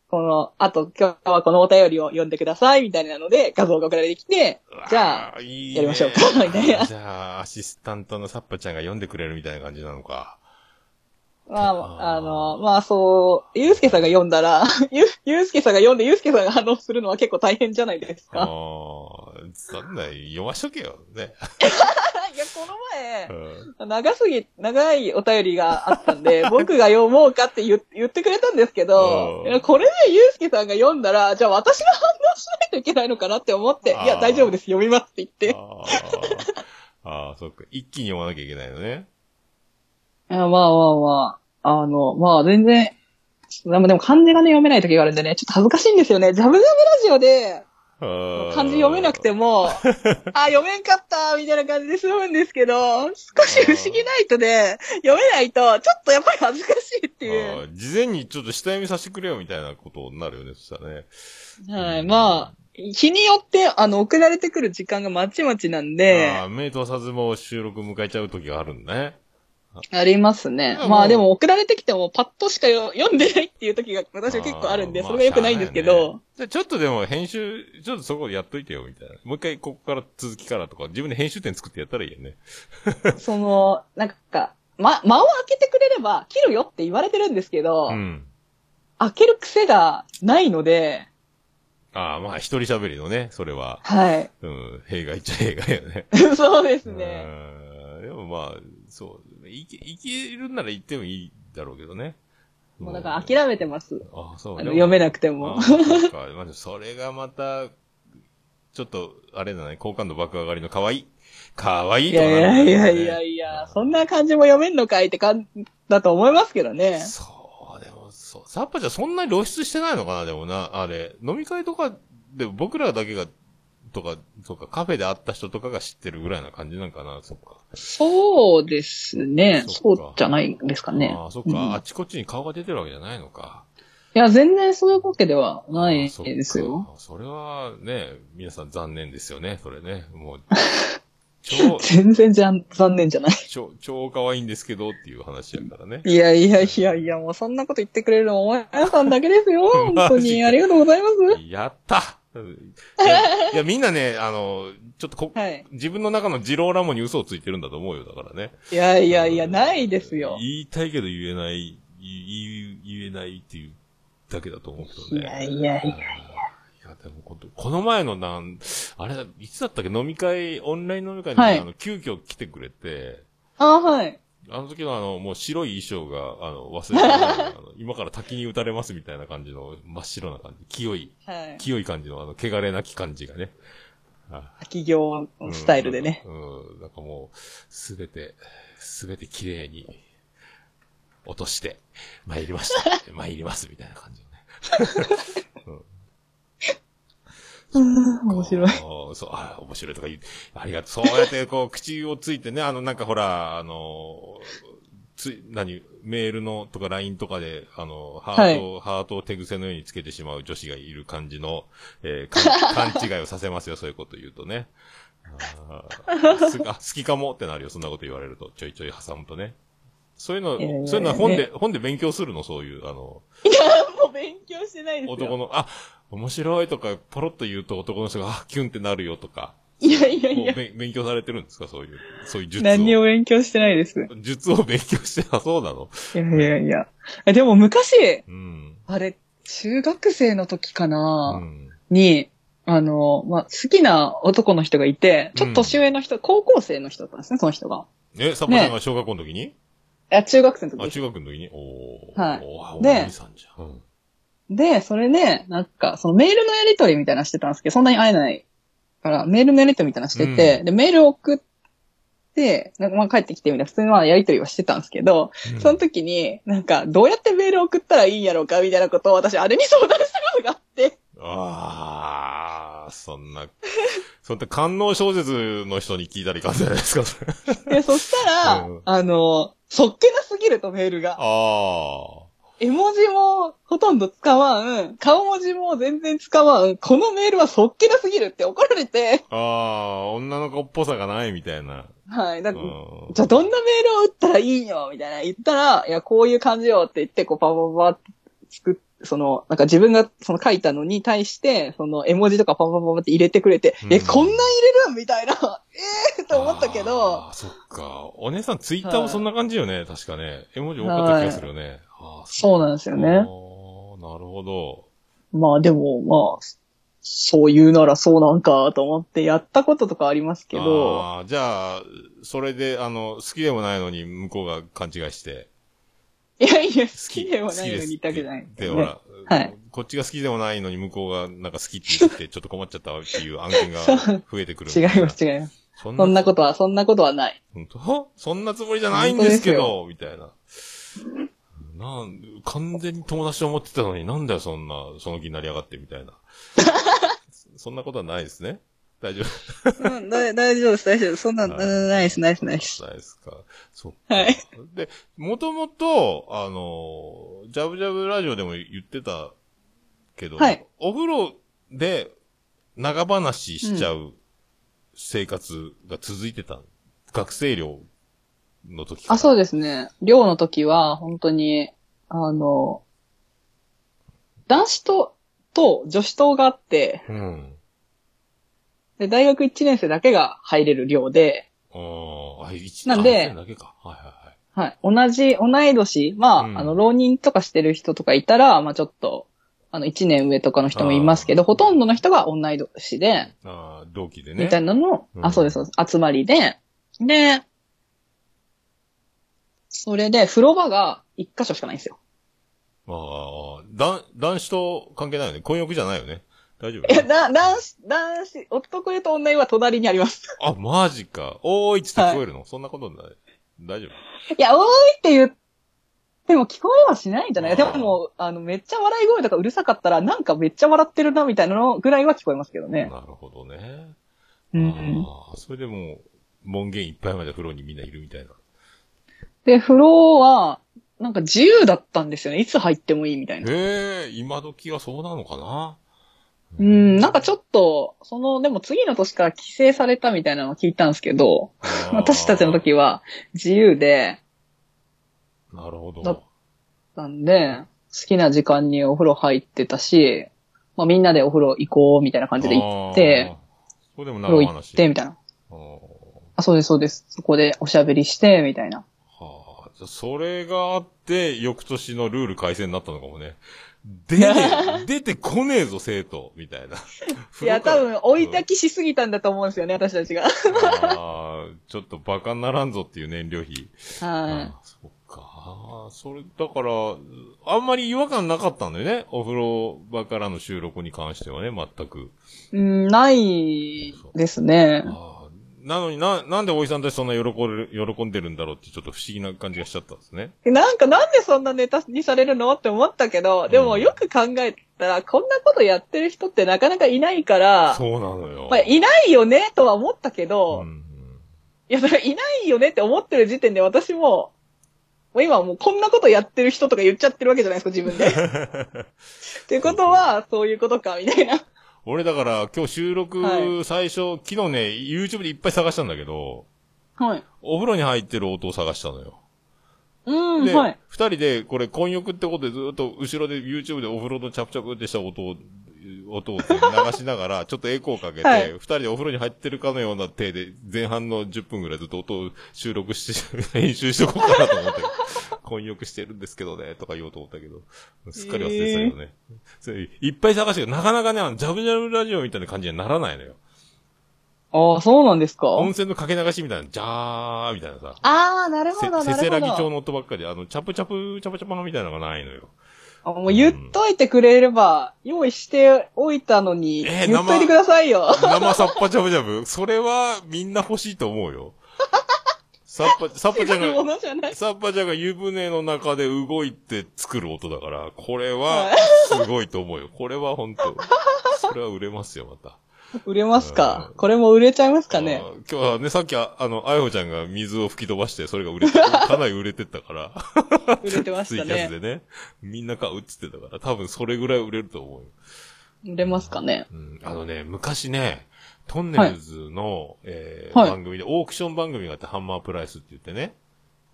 この、あと今日はこのお便りを読んでくださいみたいなので画像が送られてきて、ー、じゃあ、あ、いいね。やりましょうか。みたいな。じゃあ、アシスタントのサッパちゃんが読んでくれるみたいな感じなのか。まあーあ、あの、まあそう、ゆうすけさんが読んだら、ゆ、ゆうすけさんが読んでゆうすけさんが反応するのは結構大変じゃないですああか。ー、そんな、読ましとけよ。ね。いや、このう前、ん長すぎ、長いお便りがあったんで、僕が読もうかって言言ってくれたんですけどこれでゆうすけさんが読んだら、じゃあ私が反応しないといけないのかなって思って、いや、大丈夫です、読みますって言って。あーあー、そっか。一気に読まなきゃいけないのね。いやまあまあまあ、あの、まあ全然、でもでも漢字がね、読めない時があるんでね、ちょっと恥ずかしいんですよね。ジャブジャブラジオで、漢漢字読めなくても、あ、読めんかった、みたいな感じで済むんですけど、少し不思議ナイトで、読めないと、ちょっとやっぱり恥ずかしいっていう。事前にちょっと下読みさせてくれよみたいなことになるよね、そしたらね。はい、まあ、日によって、あの、送られてくる時間がまちまちなんで、ああ、目通さずも収録迎えちゃう時があるんだね。ありますねうん。まあでも送られてきてもパッとしかよ読んでないっていう時が私は結構あるんで、それが良くないんですけど、ねじゃあちょっとでも編集、ちょっとそこでやっといてよ、みたいな。もう一回ここから続きからとか、自分で編集点作ってやったらいいよね。その、なんか、ま、間を開けてくれれば切るよって言われてるんですけど、うん。開ける癖がないので、ああ、まあ一人喋りのね、それは。はい。うん、弊害っちゃ弊害よね。そうですね。うんでもまあ、そう。いけ、いけるなら言ってもいいだろうけどね。もうだから諦めてます。あそう読めななくてもあ。そうか。まあ、それがまた、ちょっと、あれだね、好感度爆上がりの可愛い。可愛いいやいとかなるんだやいやいやいや、そんな感じも読めんのかいって感じだと思いますけどね。そう、でも、そう。サッパちゃんそんなに露出してないのかなでもな、あれ。飲み会とかで僕らだけが、とか、とか、カフェで会った人とかが知ってるぐらいな感じなんかなそっか。そうですね。そっかそうじゃないですかね。ああ、そっか、うんあっちこっちに顔が出てるわけじゃないのか。いや、全然そういうわけではないあそっかですよ。。それはね、皆さん残念ですよね、それね。もう、超、全然じゃん、残念じゃない。超、超可愛いんですけどっていう話やからね。いやいやいやいや、もうそんなこと言ってくれるのお前さんだけですよ。本当マジに。ありがとうございます。やったうんいやいや、みんなね、あの、ちょっとこ、はい。自分の中のジローラモに嘘をついてるんだと思うよ、だからね。いやいやいや、ないですよ。言いたいけど言えない、言い言えないっていうだけだと思うけどね。いやいやいやいや、でもここの前のなん、あれだ、いつだったっけ？飲み会、オンライン飲み会に、はいあの、急遽来てくれて、あ、はい。あの時のあの、もう白い衣装が、あの、忘れられないあの今から滝に打たれますみたいな感じの、真っ白な感じ。清い、はい。清い感じの、あの、汚れなき感じがね。あ企業スタイルでね。うん。うんなんかもう、すべて、すべて綺麗に、落として、参りました。参ります、みたいな感じのね。面白い。そう、あ面白いとか言う。ありがとう。そうやって、こう、口をついてね、あの、なんかほら、あの、つい、何、メールのとか LINE とかで、あの、ハートを、ハートを手癖のようにつけてしまう女子がいる感じの、えー 勘違いをさせますよ、そういうこと言うとね。ああ好きかもってなるよ、そんなこと言われると。ちょいちょい挟むとね。そういうの、いやいやいやそういうのは本で、本で勉強するの、そういう、あの、もう勉強してないですよ。男の、あ、面白いとか、ポロッと言うと男の人が、あ、キュンってなるよとか。いやいやいや勉強されてるんですか？そういう、そういう術を。何を勉強してないです。術を勉強して、あ、そうなの？いやいやいや。えでも昔、うん。あれ、中学生の時かうな、ん。に、あの、まあ、好きな男の人がいて、ちょっと年上の人、高校生の人だったんですね、その人が。え、サッパさんが小学校の時に、あ、中学生のあ、時。中学の時に？おー。はいおで兄さんじゃん。うん。で、それで、なんか、そのメールのやり取りみたいなのしてたんですけど、そんなに会えないから、メールのやり取りみたいなのしてて、うん。で、メール送って、なんかまあ帰ってきてみたいな、普通のまあやり取りはしてたんですけど、うん。その時に、なんか、どうやってメール送ったらいいんやろうか、みたいなことを私、あれに相談したことがあって、あー、そんな、そんな官能小説の人に聞いたらいかんじゃないですか、それ。で、そしたら、うん。あの、そっけなすぎるとメールが。あ絵文字もほとんど使わん、顔文字も全然使わん、このメールはそっけなすぎるって怒られて、ー。あー、女の子っぽさがないみたいな。はい。だうじゃあどんなメールを打ったらいいよみたいな言ったら、いや、こういう感じよって言って、こう、パパパパって作っその、なんか自分がその書いたのに対して、その絵文字とかパパパパって入れてくれて、うんえ、こんなん入れるんみたいな、ええー、と思ったけど、あーそっか。お姉さんツイッターもそんな感じよね、確かね。絵文字多かった気がするよね。そうなんですよね。なるほど。まあでも、まあ、そう言うならそうなんかと思ってやったこととかありますけど、あーじゃあ、それで、あの、好きでもないのに向こうが勘違いして。いやいや、好好きではないのに言ったわけじゃないで、ほら、はいこっちが好きでもないのに向こうがなんか好きって言って、ちょっと困っちゃったっていう案件が 増えてくる。違います、違います。そんそんなことは、そんなことはない。本当そんなつもりじゃないんですけど、みたいな。なん、完全に友達と思ってたのになんだよ、そんな、その気になりやがって、みたいな。そんなことはないですね。大丈夫。うん、だ大丈夫です、大丈夫です。そんな、はいナイス、ナイス、ナイス。ないですか。そっか。はい。で、もともと、あの、ジャブジャブラジオでも言ってたけど、はいお風呂で、長話しちゃう生活が続いてた。学生寮の時。あ、そうですね。寮の時は、本当に、あの、男子と、と女子棟があって、うん。で、大学1年生だけが入れる寮で、ああ、あ、一なんであだけか。はいはいはい。はい。同じ、同い年、まあ、うんあの、浪人とかしてる人とかいたら、まあちょっと、あの、1年上とかの人もいますけど、ほとんどの人が同い年で、ああ、同期でね。みたいなの、うんあ、そうです、そうです。集まりで、で、それで、風呂場が1箇所しかないんですよ。ああ、男、男子と関係ないよね。婚約じゃないよね。大丈夫？いや、だ、男子、男子、男湯と女湯は隣にあります。あ、マジか。おーいっつって聞こえるの、そんなことない。大丈夫？いや、多いって言っても聞こえはしないんじゃない？でも、あの、めっちゃ笑い声とかうるさかったら、なんかめっちゃ笑ってるな、みたいなのぐらいは聞こえますけどね。なるほどね。うん。ああ、それでもう、門限いっぱいまで風呂にみんないるみたいな。で、風呂は、なんか自由だったんですよね。いつ入ってもいいみたいな。へえ、今時はそうなのかな？うん、なんかちょっと、その、でも次の年から規制されたみたいなのを聞いたんですけど、私たちの時は自由で、なるほど。だなんで、好きな時間にお風呂入ってたし、まあみんなでお風呂行こうみたいな感じで行って、そうでもお風呂長話。行って、みたいな。あ、そうです、そうです。そこでおしゃべりして、みたいな。それがあって、翌年のルール改正になったのかもね。出て、出てこねえぞ、生徒、みたいな。いや、多分、追い焚き。きしすぎたんだと思うんですよね、私たちが。ああ、ちょっとバカにならんぞっていう燃料費。はあそっか。それ、だから、あんまり違和感なかったんだよね。お風呂場からの収録に関してはね、全く。い。うん、ないですね。あーなのにな、なんでおじさんたちそんな喜んで喜んでるんだろうってちょっと不思議な感じがしちゃったんですね。なんかなんでそんなネタにされるのって思ったけど、でうんもよく考えたら、こんなことやってる人ってなかなかいないから、そうなのよ。まあ、いないよねとは思ったけうど、んいや、だからいないよねって思ってる時点で私も、もう今はもうこんなことやってる人とか言っちゃってるわけじゃないですか、自分で。っていうことは、そういうことか、みたいな。俺だから今日収録は最初、昨日ね、YouTube でいっぱい探したんだけど、はい。お風呂に入ってる音を探したのよ。うん、で、はい。二人で、これ、混浴ってことでずっと後ろで YouTube でお風呂のチャプチャプってした音を、音を流しながら、ちょっとエコーかけて、二、はい人でお風呂に入ってるかのような手で、前半の10分ぐらいずっと音を収録して、編集しとこうかなと思って、混浴してるんですけどね、とか言おうと思ったけど、すっかり忘れてたけどね。それいっぱい探してるなかなかね、あの、ジャブジャブラジオみたいな感じにはならないのよ。ああ、そうなんですか？温泉のかけ流しみたいな、ジャーみたいなさ。ああ、なるほせど、なるほど。せせらぎ調の音ばっかりで、あの、チャプチャプ、チャプチャパみたいなのがないのよ。あもう言っといてくれれば、用意しておいたのに、えー言っといてくださいよ。生サッパジャブジャブ。それはみんな欲しいと思うよ。サッパ、サッパちゃんもが、のじゃない。サッパちゃんが湯船の中で動いて作る音だから、これははいすごいと思うよ。これは本当それは売れますよ、また。売れますうんかこれも売れちゃいますかね？今日はね、さっきああの、あやほちゃんが水を吹き飛ばして、それが売れて、かなり売れてったから。売れてましたね。キャスでね。みんな買うっつってたから、多分それぐらい売れると思うよ。売れますかね？うん、あのね、昔ね、トンネルズの、えーはい。番組で、オークション番組があって、ハンマープライスって言ってね、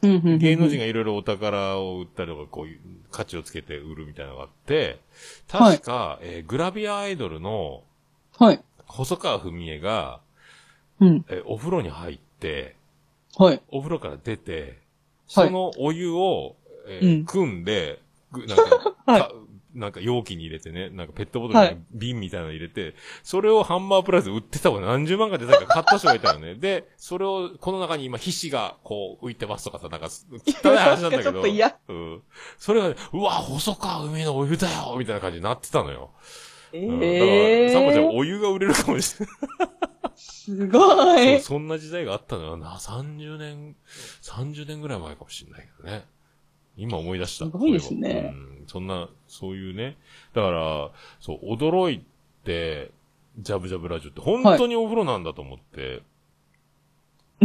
うんうんうんうん。芸能人がいろいろお宝を売ったりとか、こういう価値をつけて売るみたいなのがあって、確か、えーグラビアアイドルのはい。細川文江が、うん。えーお風呂に入って、はい。お風呂から出て、はい。そのお湯を、えーうん。組んで、ぐなんか、はい。かなんか容器に入れてね、なんかペットボトルにはい瓶みたいなの入れて、それをハンマープライスで売ってたわ。何十万かで誰か買った人がいたよね。で、それを、この中に今皮脂がこう浮いてますとかさ、なんか、汚い話なんだけど。ちょっと嫌うん。それがね、うわ、細川海のお湯だよみたいな感じになってたのよ。えうん、だから、えサンバちゃんー。お湯が売れるかもしれない。すごい。そんな時代があったのよな。30年、30年ぐらい前かもしれないけどね。今思い出した。すごいですねそうん。そんな、そういうね。だから、そう、驚いて、ジャブジャブラジオって本当にお風呂なんだと思って。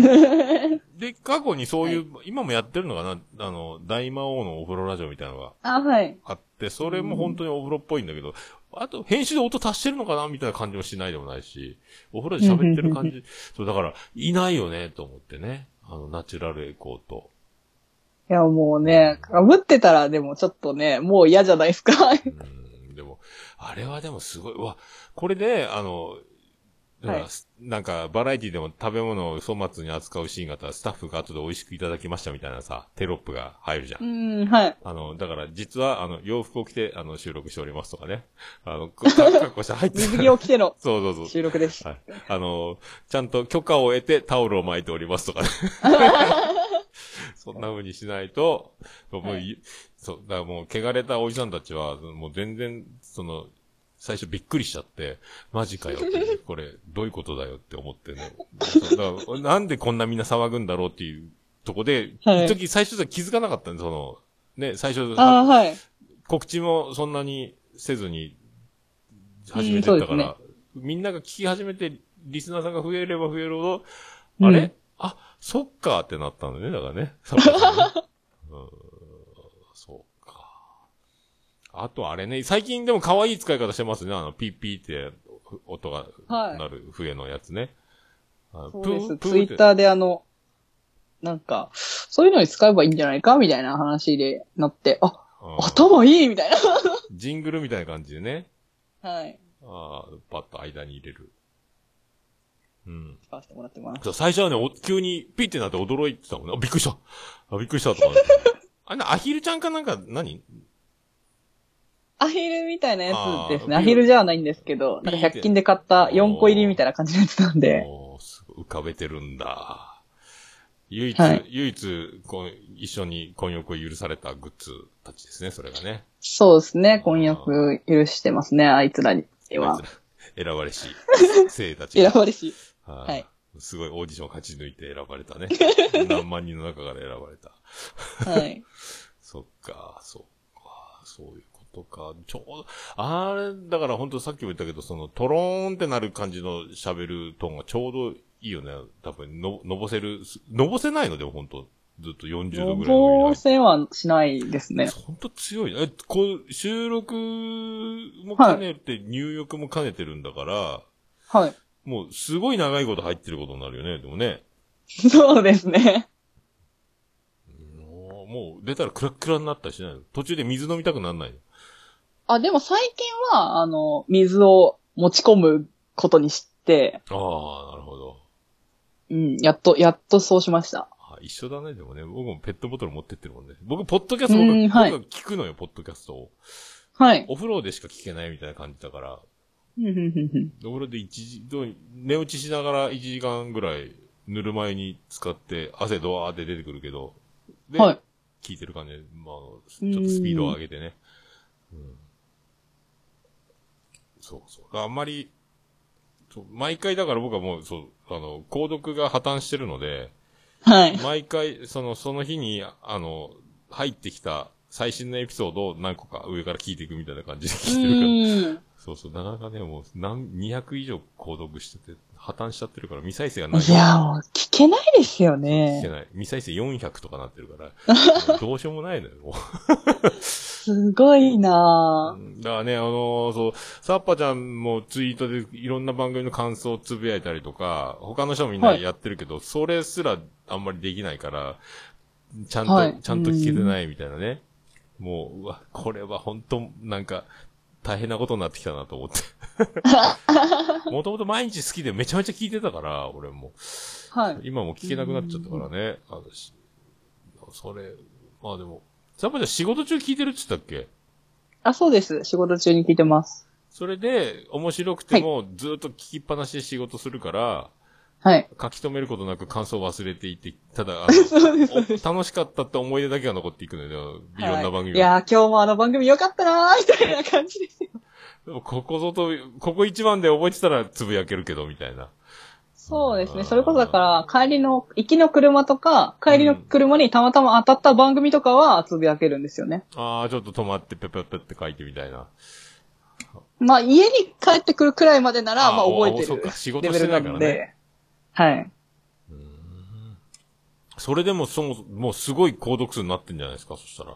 で、過去にそういう、今もやってるのかな？あの、大魔王のお風呂ラジオみたいなのがあ、はい。あって、それも本当にお風呂っぽいんだけど、あと、編集で音足してるのかな？みたいな感じもしないでもないし、お風呂で喋ってる感じ。そう、だから、いないよね、と思ってね。あの、ナチュラルエコーと。いや、もうね、被ってたらでもちょっとね、もう嫌じゃないですか。うん、でも、あれはでもすごい、うわ、これで、あの、はいなんか、バラエティでも食べ物を粗末に扱うシーンがあったら、スタッフが後で美味しくいただきましたみたいなさ、テロップが入るじゃん。うん、はい。あの、だから、実は、あの、洋服を着て、あの、収録しておりますとかね。あの、こ格好して入って水着を着ての そうそうそう。収録です。はい。あの、ちゃんと許可を得てタオルを巻いておりますとかね。そんな風にしないと、もう、はいそう、だからもう、汚れたおじさんたちは、もう全然、その、最初びっくりしちゃって、マジかよって、これ、どういうことだよって思ってね。そうだからなんでこんなみんな騒ぐんだろうっていうとこで、はい一時最初は気づかなかったんで、その、ね、最初、ああ、はい。告知もそんなにせずに始めてうんたから、そうみんなが聞き始めて、リスナーさんが増えれば増えるほど、うんあそっかってなったのね、だからね。サッパさ んねうーんそうか。あとあれね、最近でも可愛い使い方してますね。あの、ピーピーって音がはいなる笛のやつね。あそうです。プツイッターであの、なんか、そういうのに使えばいいんじゃないかみたいな話でなって、あ、うん頭いいみたいな。ジングルみたいな感じでね。はい。ああ、パッと間に入れる。うん。使わせてもらってます。最初はね、お急にピッてなって驚いてたもんね。あ、びっくりした。あ、びっくりしたと か、ね。あれな、アヒルちゃんかなんか何、アヒルみたいなやつですね。アヒルじゃないんですけど、なんか100均で買った4個入りみたいな感じのやつなんで。おーすごい浮かべてるんだ。唯一、はい唯一、こう、一緒に婚約を許されたグッズたちですね、それがね。そうですね。婚約許してますね、あいつらには選ばれし、生たち選が。ばれし。ははいすごいオーディションを勝ち抜いて選ばれたね。何万人の中から選ばれた。はい。そっか、そっか、そういうことか。ちょうど、あれ、だから本当さっきも言ったけど、そのトローンってなる感じの喋るトーンがちょうどいいよね。多分、の、のぼせる、すのぼせないの？でも本当ずっと40度予ぐらいの防線はしないですね。本当強い。え、こう、収録も兼ねて、入浴も兼ねてるんだから、はい。もうすごい長いこと入ってることになるよね、でもね。そうですね。もう出たらクラックラになったりしないの？途中で水飲みたくなんないの？あ、でも最近は、あの、水を持ち込むことにして、ああ、なるほど。うん、やっと、やっとそうしました。あ一緒だね、でもね。僕もペットボトル持ってってるもんね。僕、ポッドキャスト、僕、うんはい僕は聞くのよ、ポッドキャストを。はい。お風呂でしか聞けないみたいな感じだから。ふんふんふんふんお風呂で一時、どう寝落ちしながら1時間ぐらいぬるま湯に使って汗ドワーって出てくるけど、で、はい。聞いてる感じで、まあ、ちょっとスピードを上げてね。うん。そうそう。あんまり、毎回だから僕はもう、そう、あの、購読が破綻してるので、はい。毎回、その、その日に、あの、入ってきた最新のエピソードを何個か上から聞いていくみたいな感じでう聞いてるから。そうそう、なかなかね、もう、何、200以上購読してて、破綻しちゃってるから、未再生がない。いや、もう聞けないですよ聞けね。ない。未再生400とかなってるから、どうしようもないのよ、もうすごいなぁ。だからね、あのーそう、サッパちゃんもツイートでいろんな番組の感想をつぶやいたりとか、他の人もみんなはいやってるけど、それすらあんまりできないから、ちゃんと、はいちゃんと聞けてないみたいなね。もう、うわ、これは本当なんか、大変なことになってきたなと思って。もともと毎日好きでめちゃめちゃ聞いてたから、俺も。はい。今も聞けなくなっちゃったからね。あのしそれ、まあでも、サッパちゃん仕事中聞いてるって言ったっけ？あ、そうです。仕事中に聞いてます。それで、面白くても、ずっと聞きっぱなしで仕事するから、はい。書き留めることなく感想を忘れていて、ただ、楽しかったって思い出だけが残っていくのよ。いろんな番組が。はいいやー、今日もあの番組良かったなーみたいな感じですよ。で もここぞと、ここ一番で覚えてたらつぶやけるけど、みたいな。そうですね。それこそだから、帰りの、行きの車とか、帰りの車にたまたま当たった番組とかはつぶやけるんですよね。ああ、ちょっと止まって、ペペペって書いてみたいな。まあ、家に帰ってくるくらいまでなら、あーまあ、覚えておそうるか仕事してないからね。はい。それでも、そも、もうすごい購読数になってんじゃないですか、そしたら。い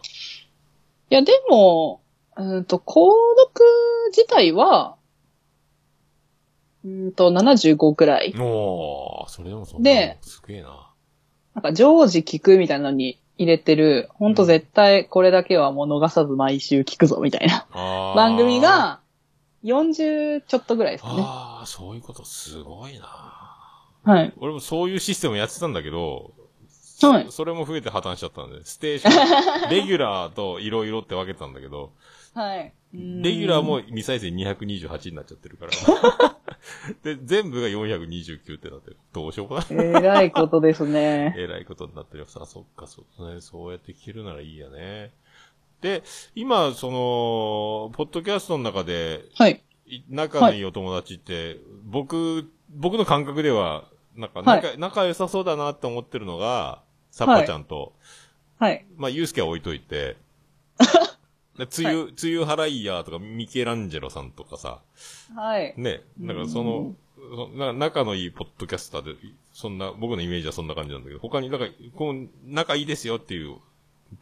や、でも、うんと、購読自体は、うんと、75くらい。おー、それでもそんなで、すげえな。なんか常時聞くみたいなのに入れてる、ほんと絶対これだけはもう逃さず毎週聞くぞみたいなあー番組、が40ちょっとぐらいですかね。ああ、そういうことすごいな。はい。俺もそういうシステムやってたんだけど、はいそそれも増えて破綻しちゃったんで、ステーション、レギュラーといろいろって分けてたんだけど、はい。レギュラーも未再生228になっちゃってるから。で、全部が429ってなってる。どうしようもない。えらいことですね。えらいことになってるよ。さあ、そっか、そうね。そうやって聞けるならいいやね。で、今、その、ポッドキャストの中で、はい。い仲のいいお友達って、僕、僕の感覚では、なんかはい。仲、仲良さそうだなって思ってるのが、サッパちゃんと、はい。まあ、ユうスケは置いといて、でつゆ、つゆはらいやとか、ミケランジェロさんとかさ、はい。ね、だからその、そな仲のいいポッドキャスターで、そんな、僕のイメージはそんな感じなんだけど、他に、なんか、こう、仲いいですよっていう、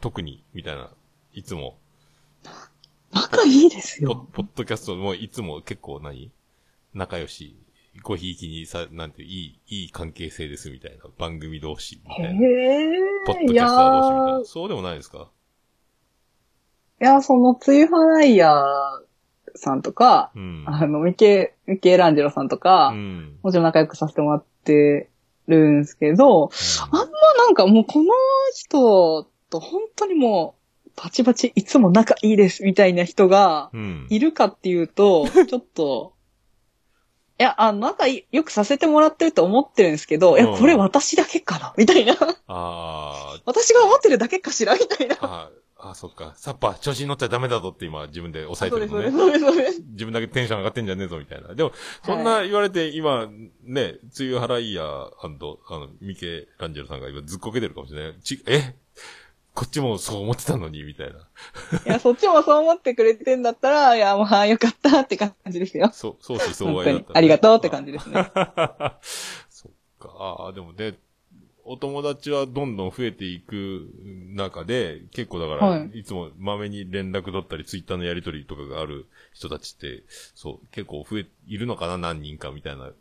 特に、みたいな、いつも、仲いいですよ。ポッドキャストもいつも結構何？仲良し、ごひいきにさ、なんていう、いい、いい関係性ですみたいな、番組同士みへたいな、ポッドえ。いやキャスター同士みたいーな。そうでもないですか？いや、その、つゆはライヤーさんとか、うん。あの、ミケ、ミケランジェロさんとか、うん。もちろん仲良くさせてもらってるんですけど、あんまなんかもうこの人と本当にもう、バチバチいつも仲いいですみたいな人がうん。いるかっていうと、ちょっと、いや、あの、仲いいよくさせてもらってると思ってるんですけど、いや、うんこれ私だけかな？みたいな。あー私が思ってるだけかしら？みたいな。あー、あーそっか。サッパ、調子に乗っちゃダメだぞって今自分で抑えてるのねそうです、。そうです。自分だけテンション上がってんじゃねえぞみたいな。でも、そんな言われて今、ね、つゆはらいや、あの、あの、ミケランジェロさんが今ずっこけてるかもしれない。ち、え？こっちもそう思ってたのに、みたいな。いや、そっちもそう思ってくれてんだったら、いや、まあ、よかったって感じですよ。そう、相思相本当に愛だった、。ありがとうって感じですね。そっか。ああ、でもね、お友達はどんどん増えていく中で、結構だから、はいい、つもまめに連絡取ったり、ツイッターのやりとりとかがある人たちって、そう、結構増え、いるのかな何人かみたいな。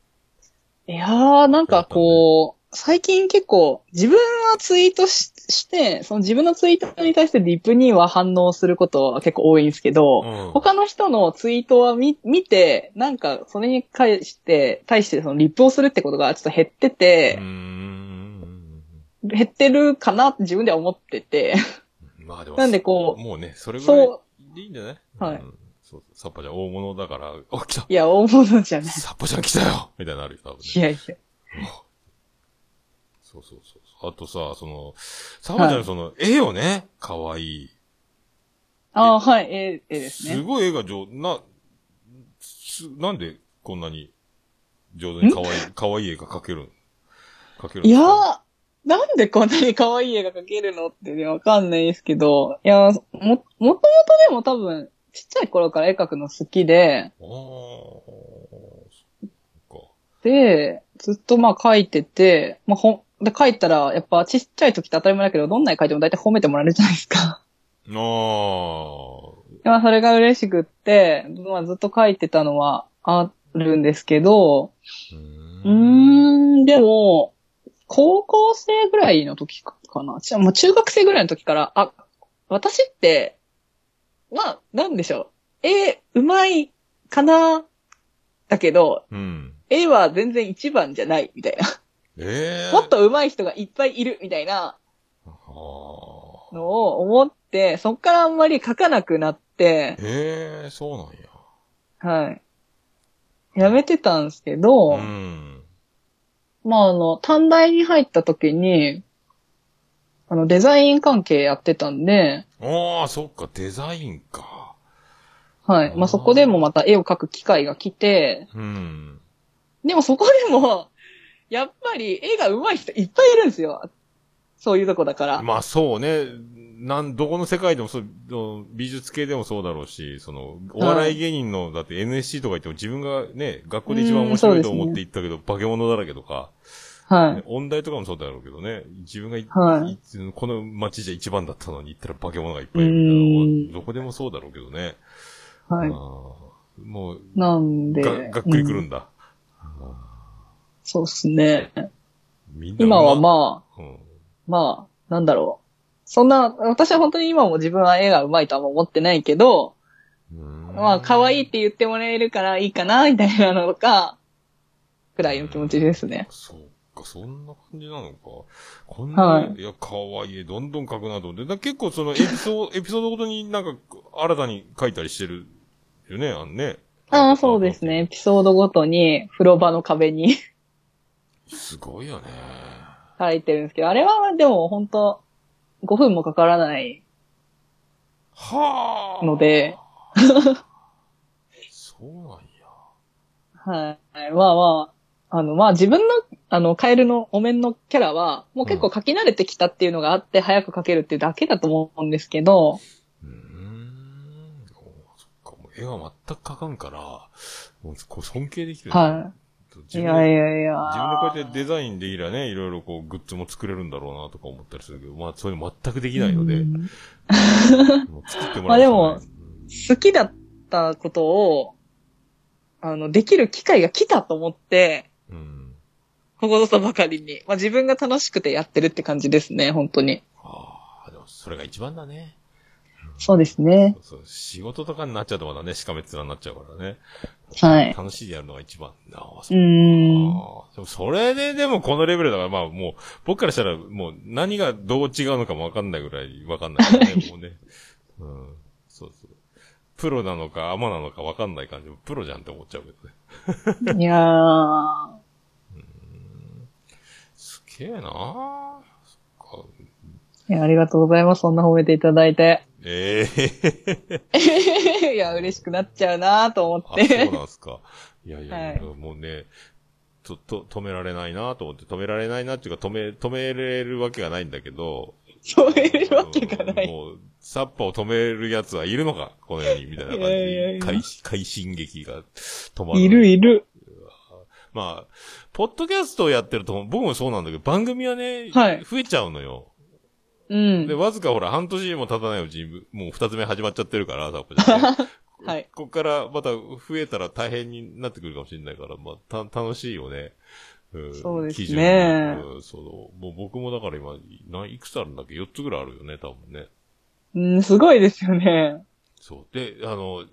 いやー、なんかこう、最近結構自分はツイートしして、その自分のツイートに対してリプには反応することは結構多いんですけど、うん。他の人のツイートは見見て、なんかそれに対して、対してそのリプをするってことがちょっと減ってて、ん。減ってるかなって自分では思ってて、まあでも、なんでこうもうね、それぐらいそでいいんじゃない？はい。うんそう、サッパちゃん大物だから、あ、来たいや、大物じゃない。サッパちゃん来たよみたいなのあるよ、多分ね。いやいや。そうそうそうそう。あとさ、その、サッパちゃんその、絵よね可愛い。ああ、はい、ええええですね。すごい絵が上、な、す、なんでこんなに上手に可愛い、可愛い絵が描ける描けるんいやー、なんでこんなに可愛い絵が描けるの？ってね、わかんないですけど、いやー、も、もともとでも多分、ちっちゃい頃から絵描くの好きで、ああ、そっか。で、ずっとまあ描いてて、まあほん、で描いたら、やっぱちっちゃい時って当たり前だけど、どんな絵描いても大体褒めてもらえるじゃないですか。あまあそれが嬉しくって、まあずっと描いてたのはあるんですけど、うーん、でも、高校生ぐらいの時かな。ちもう中学生ぐらいの時から、あ、私って、まあ、なんでしょう。絵、うまいかなだけど、うん。絵は全然一番じゃない、みたいな。ええもっと上手い人がいっぱいいる、みたいな。のを思って、そっからあんまり描かなくなって、へえ、そうなんや。はい。やめてたんですけど、うん。まあ、あの、短大に入った時に、あの、デザイン関係やってたんで、ああ、そっか、デザインか。はい。まあ、そこでもまた絵を描く機会が来て、うん。でもそこでも、やっぱり絵が上手い人いっぱいいるんですよ。そういうとこだから。まあそうね。なん、どこの世界でもそう、美術系でもそうだろうし、その、お笑い芸人の、だって NSC とか言っても自分がね、学校で一番面白いと思って行ったけど、化け物だらけとか、はい。音大とかもそうだろうけどね。自分がい、はいこの街じゃ一番だったのに行ったら化け物がいっぱいいるみたいな。どこでもそうだろうけどね。はいもう、なんで。が、がっくりくるうんんだ。そうっすね。今はあ、まあ、うん。まあ、なんだろう。そんな、私は本当に今も自分は絵が上手いとは思ってないけど、うんまあ、可愛いって言ってもらえるからいいかな、みたいなのが、くらいの気持ちですね。そうか、そんな感じなのか。こんな、、はいや、可愛い絵どんどん描くなと思って。だ結構そのエピソード、エピソードごとになんか新たに描いたりしてるよね、あのね。ああ、そうですね。エ。ピソードごとに風呂場の壁にすごいよね。書いてるんですけど、あれはでも本当5分もかからないはあ。ので、そうなんや。はい。まあまあ、あの、まあ自分の、あの、カエルのお面のキャラは、もう結構書き慣れてきたっていうのがあって、早く書けるっていうだけだと思うんですけど、うーん。おそっか、もう絵は全く描かんから、もうこう尊敬できる、はい。いやいやいや。自分でこうやってデザインできりゃね、いろいろこうグッズも作れるんだろうなとか思ったりするけど、まあそういうの全くできないので、うんもう作ってもらうしかない まあでも好きだったことを、あの、できる機会が来たと思って。ここぞとばかりに。まあ自分が楽しくてやってるって感じですね、本当に。ああ、でもそれが一番だね。そうですね。そう仕事とかになっちゃうとまだね、しかめっ面になっちゃうからね。はい。楽しいでやるのが一番。ああ、うそうーん。でもそれででもこのレベルだから、まあもう、僕からしたらもう何がどう違うのかもわかんないぐらいわかんないからね、もうね。うん。そうそう。プロなのかアマなのかわかんない感じ。プロじゃんって思っちゃうけどね。いやー。すげえなあそっか。いや、ありがとうございます。そんな褒めていただいて。ええ いや、嬉しくなっちゃうなと思っあ、そうて。なんすか。いやいや、はいもうね、と、と、止められないなと思って、止められないなっていうか、止め、止めれるわけがないんだけど、そういうわけがない。もう、サッパを止める奴はいるのか？この世に、みたいな感じいやいやいや快快進撃が止まる。いるいる。まあ、ポッドキャストをやってると、僕もそうなんだけど、番組はね、はい増えちゃうのよ。うんで、。わずかほら、半年も経たないうちに、もう二つ目始まっちゃってるから、サッね。はい。ここからまた増えたら大変になってくるかもしれないから、まあ、た、楽しいよね。うんそうですね基準うん、そう。もう僕もだから今、ないいくつあるんだっけ ?4 つぐらいあるよね、多分ね。うん、すごいですよね。そう。で、あの、で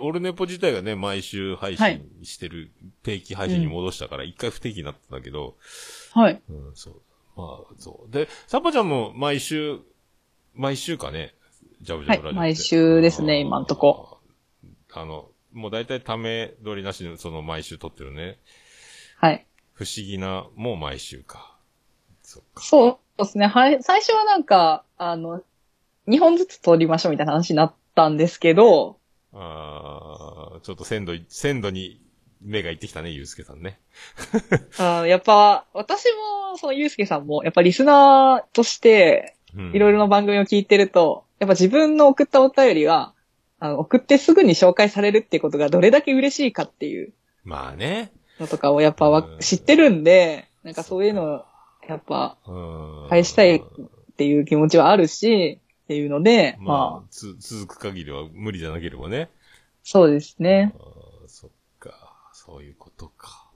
オルネポ自体がね、毎週配はい信してる、定期配信に戻したから、一回不定期になったんだけど、はい。うん、そう。まあ、そう。で、サッパちゃんも毎週、毎週かね、ジャブジャブラジオはい毎週ですね今んとこ。あの、もう大体ため撮りなしの、その毎週撮ってるね。はい。不思議な、もう毎週か。そっか。そうですね。はい。最初はなんか、あの、2本ずつ撮りましょうみたいな話になったんですけど、あーちょっと鮮度い、鮮度に目がいってきたね、ゆうすけさんね。あーやっぱ、私も、そのゆうすけさんも、やっぱリスナーとして、うんいろいろな番組を聞いてると、やっぱ自分の送ったお便りが、あの、送ってすぐに紹介されるっていうことがどれだけ嬉しいかっていうまあね。のとかをやっぱわうん知ってるんで、なんかそういうのを、やっぱ、うん。返したいっていう気持ちはあるし、っていうので、ままあ、あ、つ、続く限りは無理じゃなければね。そうですね。あーそっか、そういうことか。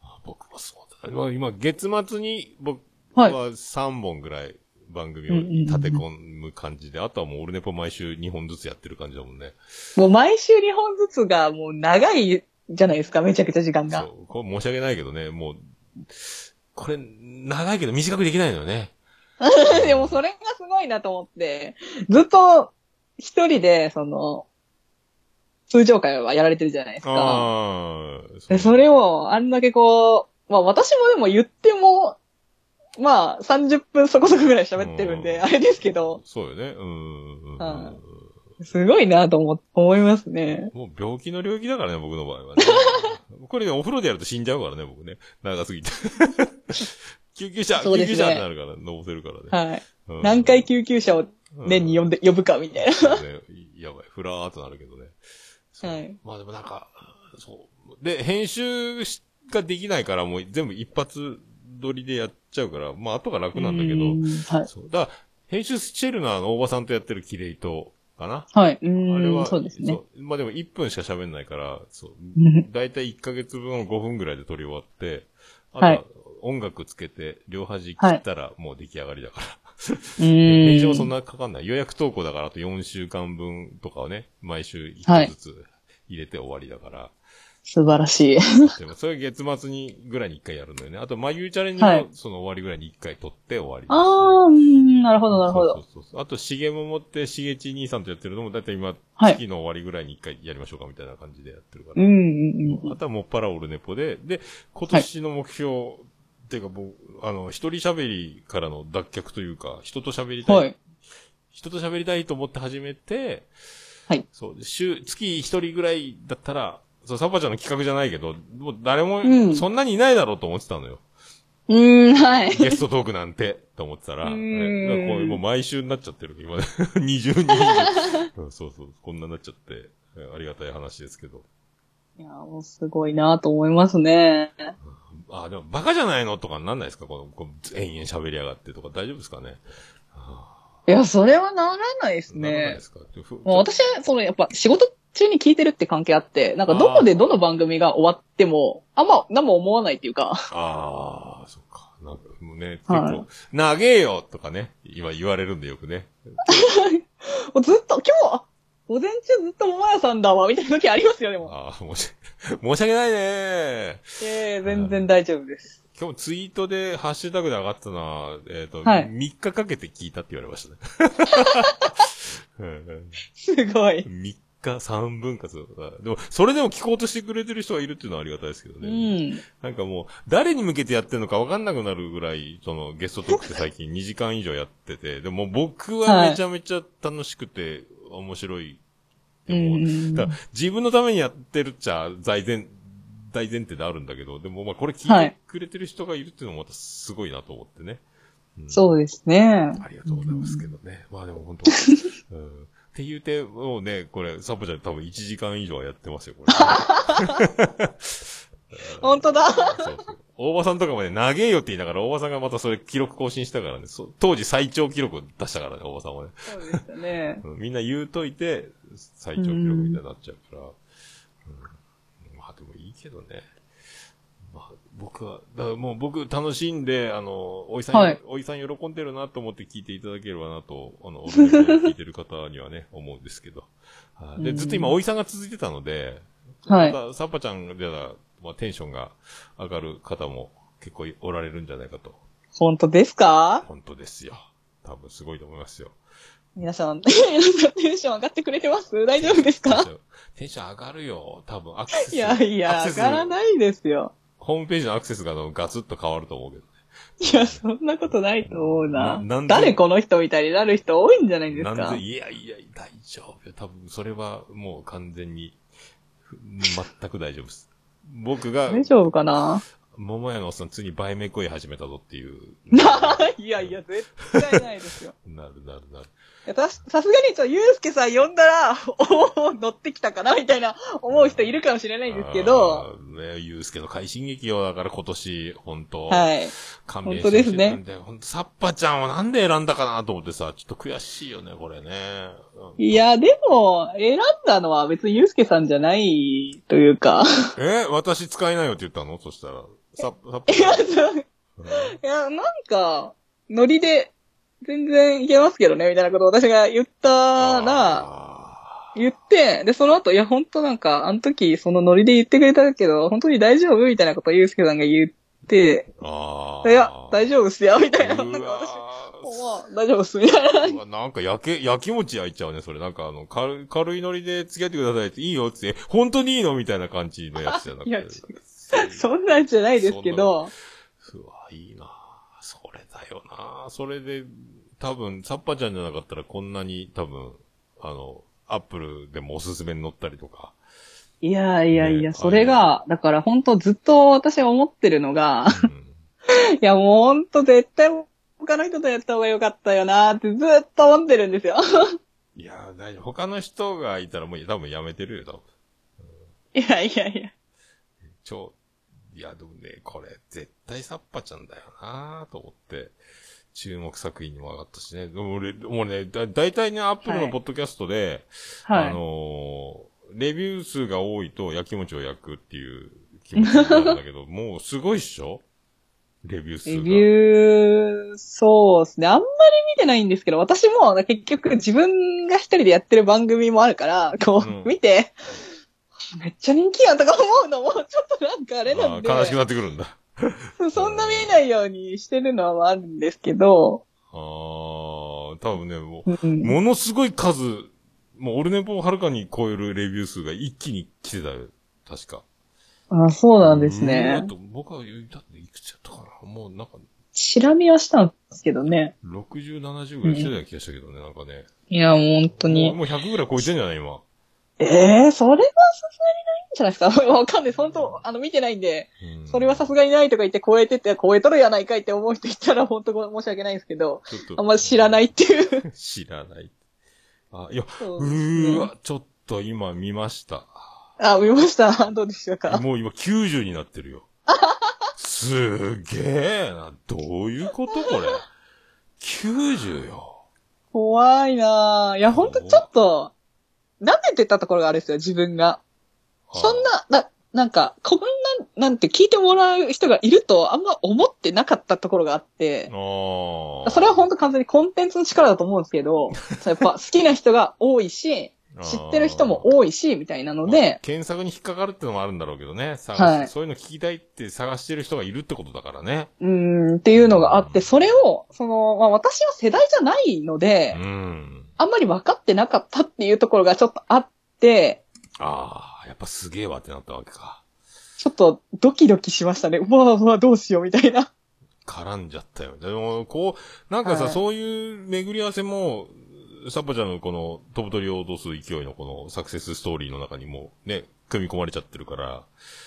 あ僕もそうだ。まあ今、月末に僕はい。は3本ぐらい番組を立て込む感じで、あとはもうオルネポ毎週2本ずつやってる感じだもんね。もう毎週2本ずつがもう長いじゃないですか、めちゃくちゃ時間が。そう。これ申し訳ないけどね、もう、これ、長いけど短くできないのよね。でもそれがすごいなと思って、ずっと一人で、その、通常会はやられてるじゃないですか。でそれを、あんだけこう、まあ私もでも言っても、まあ30分そこそこぐらい喋ってるんで、うんあれですけど、そうよね。うんうんすごいなと思、思いますね。もう病気の領域だからね、僕の場合はね。これね、お風呂でやると死んじゃうからね、僕ね。長すぎて。救急車、救そうですね急車ってなるから、のぼせるからね。はい。うん何回救急車を年に呼んで、呼ぶかみたいな。そうね。やばい。ふらーっとなるけどね。そうはいまあでもなんか、そう。で、編集しができないからもう全部一発撮りでやっちゃうから、まあ後が楽なんだけど、うんはい。そう。だから、編集シェルナーの大場さんとやってるキレイと、かな。はい。うあれん、は、そうですね。まあでも1分しか喋んないから、そううん。だいたい1ヶ月分を5分ぐらいで撮り終わって、あとははい音楽つけて、両端切ったらもう出来上がりだから。う編集もそんん。なかかんない。予約投稿だからあと4週間分とかをね、毎週はい1つずつ入れて終わりだから。素晴らしい。でもそれ月末にぐらいに1回やるのよね。あと、まゆうチャレンジはいもその終わりぐらいに1回撮って終わり。あー、うん、なるほど、なるほど。そうそうそう。あと、しげも持って、しげち兄さんとやってるのも、だいたい今、はい月の終わりぐらいに一回やりましょうかみたいな感じでやってるから。うん、うん、うん。あとはもっぱらオルネポで、で、今年の目標、っていうか僕、あの、一人喋りからの脱却というか、人と喋りたい、はい。人と喋りたいと思って始めて、はい。そう、で週、月一人ぐらいだったら、そう、サッパちゃんの企画じゃないけど、もう誰もう、んそんなにいないだろうと思ってたのよ。うーん、はい。ゲストトークなんて、と思ってたら、うーんこういうもう毎週になっちゃってる、今ね。20人。うんそうそう、こんなになっちゃって、えありがたい話ですけど。いや、もうすごいなと思いますね。あ、でもバカじゃないの？とかなんないですか？この、こう延々喋りやがってとか大丈夫ですかね？いや、それはならないですね。ならないで。すか？ふもう私は、その、やっぱ仕事中に聞いてるって関係あって、なんかどこでどの番組が終わっても、あんま、何も思わないっていうか、ああ、そっか。なんか、もうね、結はいえよとかね、今言われるんでよくね。もうずっと、今日、あ午前中ずっと桃屋さんだわ、みたいな時ありますよ、でも。ああ、申し、申し訳ないねええ全然大丈夫です。今日もツイートで、ハッシュタグで上がったのは、えっ、と、はい3日かけて聞いたって言われましたね。すごい。3日3分割とか。でも、それでも聞こうとしてくれてる人がいるっていうのはありがたいですけどうね。ん。なんかもう、誰に向けてやってるのか分かんなくなるぐらい、そのゲストトークって最近2時間以上やってて、でも僕はめちゃめちゃ楽しくて面白い。うでも、ん。だ自分のためにやってるっちゃ大前、大前提であるんだけど、でもまあこれ聞いてくれてる人がいるっていうのもまたすごいなと思ってね。うんそうですね。ありがとうございますけどね。まあでも本当、うん。って言うて、もうね、これ、サポちゃん多分1時間以上はやってますよ、これ。本当だ。そうそう。大場さんとかもね、長えよって言いながら、大場さんがまたそれ記録更新したからね、そう当時最長記録を出したからね、大場さんはね。そうでしたね。うんみんな言うといて、最長記録みたいになっちゃうから。うんまあでもいいけどね。まあ僕は、だからもう僕楽しんで、あの、おいさん、はいおいさん喜んでるなと思って聞いていただければなと、あの、聞いてる方にはね、思うんですけど。はいで、うんずっと今おいさんが続いてたので、はいまたサッパちゃんでは、まあテンションが上がる方も結構おられるんじゃないかと。本当ですか？本当ですよ。多分すごいと思いますよ。皆さん、皆さんテンション上がってくれてます？大丈夫ですか？テンション上がるよ。多分アクセス。いやいや、上がらないですよ。ホームページのアクセスがガツッと変わると思うけど。いや、そんなことないと思うな。な誰この人みたいになる人多いんじゃないですなんかで、いやいや、大丈夫よ。多分それはもう完全に、ふ全く大丈夫です。僕が、大丈夫かな？桃屋のおっさん、ついに売名恋始めたぞっていう。いやいや、絶対ないですよ。なるなるなる。さすがにちょ、ゆうすけさん呼んだら、おお乗ってきたかなみたいな思う人いるかもしれないんですけど。ねゆうすけの快進撃よ。だから今年、本当はい。勘弁本当ですねしてほしいんだよほんと、サッパちゃんをなんで選んだかなと思ってさ、ちょっと悔しいよね、これね。うんいや、でも、選んだのは別にゆうすけさんじゃないというか、え？私使えないよって言ったの？そしたら。サッ、サッパいや、なんか、ノリで、全然いけますけどね、みたいなことを私が言ったら、あ言って、で、その後、いや、本当なんか、あの時、そのノリで言ってくれたけど、本当に大丈夫みたいなことをゆうすけさんが言って、ーあー。いや、大丈夫っすよ、みたいな。なんか私、ーまあ、大丈夫っす、みたいな。なんか焼け、焼き餅焼いちゃうね、それ。なんかあの、軽い、軽いノリで付き合ってくださいって、いいよって、本当にいいのみたいな感じのやつじゃなくて。いやそんなんじゃないですけど、うわ、いいなよなそれで、多分、サッパちゃんじゃなかったらこんなに多分、あの、アップルでもおすすめに載ったりとか。いやいやいねや、それが、だから本当ずっと私は思ってるのが、うん いやもう本当絶対他の人とやった方がよかったよなってずっと思ってるんですよ。いや、大丈夫。他の人がいたらもう多分やめてるよ、多分。いやいやいや。超、いや、でもね、これ、絶対サッパちゃんだよなと思って、注目作品にも上がったしね。でも俺、もうね、だ、大体ね、アップルのはいポッドキャストで、はい。あのーレビュー数が多いと焼き餅を焼くっていう気持ちになるんだけど、もうすごいっしょ？レビュー数が。レビュー、そうですね。あんまり見てないんですけど、私も結局自分が一人でやってる番組もあるから、こう、うん見て、めっちゃ人気やんとか思うのも、ちょっとなんかあれなんで、悲しくなってくるんだ。そんな見えないようにしてるのはあるんですけど、ああ、多分ね、もう、うんものすごい数、もうオルネポをはるかに超えるレビュー数が一気に来てたよ。確か。あそうなんですね僕は言ったっていくつやったかな？もうなんか、チラ見はしたんですけどね。60、70ぐらい来てたような気がしたけどね、なんかね。いや、もう本当に。もうもう100ぐらい超えてんじゃない今。ええー、それはさすがにないんじゃないですか。わかんない。本当あの、見てないんで、うんそれはさすがにないとか言って超えてて、超えとるやないかいって思う人いたら本当ご申し訳ないんですけど。あんま知らないっていう。知らない。あ、いや、そうねーわ、ちょっと今見ました。あ、見ました。どうでしょうか？もう今90になってるよ。すげえな。どういうことこれ？90よ。怖いなぁ。いや、ほんとちょっと、舐めてたところがあるんですよ、自分が。そんな、な、なんか、こんな、なんて聞いてもらう人がいるとあんま思ってなかったところがあってあ、あ。それは本当完全にコンテンツの力だと思うんですけど、やっぱ好きな人が多いし、知ってる人も多いし、みたいなので、検索に引っかかるってのもあるんだろうけどね。はいそういうの聞きたいって探してる人がいるってことだからね。うーん、っていうのがあって、それを、その、まあ私は世代じゃないのでう、ん。あんまり分かってなかったっていうところがちょっとあって、ああ、やっぱすげえわってなったわけか。ちょっとドキドキしましたね。うわうわ、どうしようみたいな。絡んじゃったよ。でも、こう、なんかさ、はいそういう巡り合わせも、サッパちゃんのこの飛ぶ鳥を落とす勢いのこのサクセスストーリーの中にもね、組み込まれちゃってるから、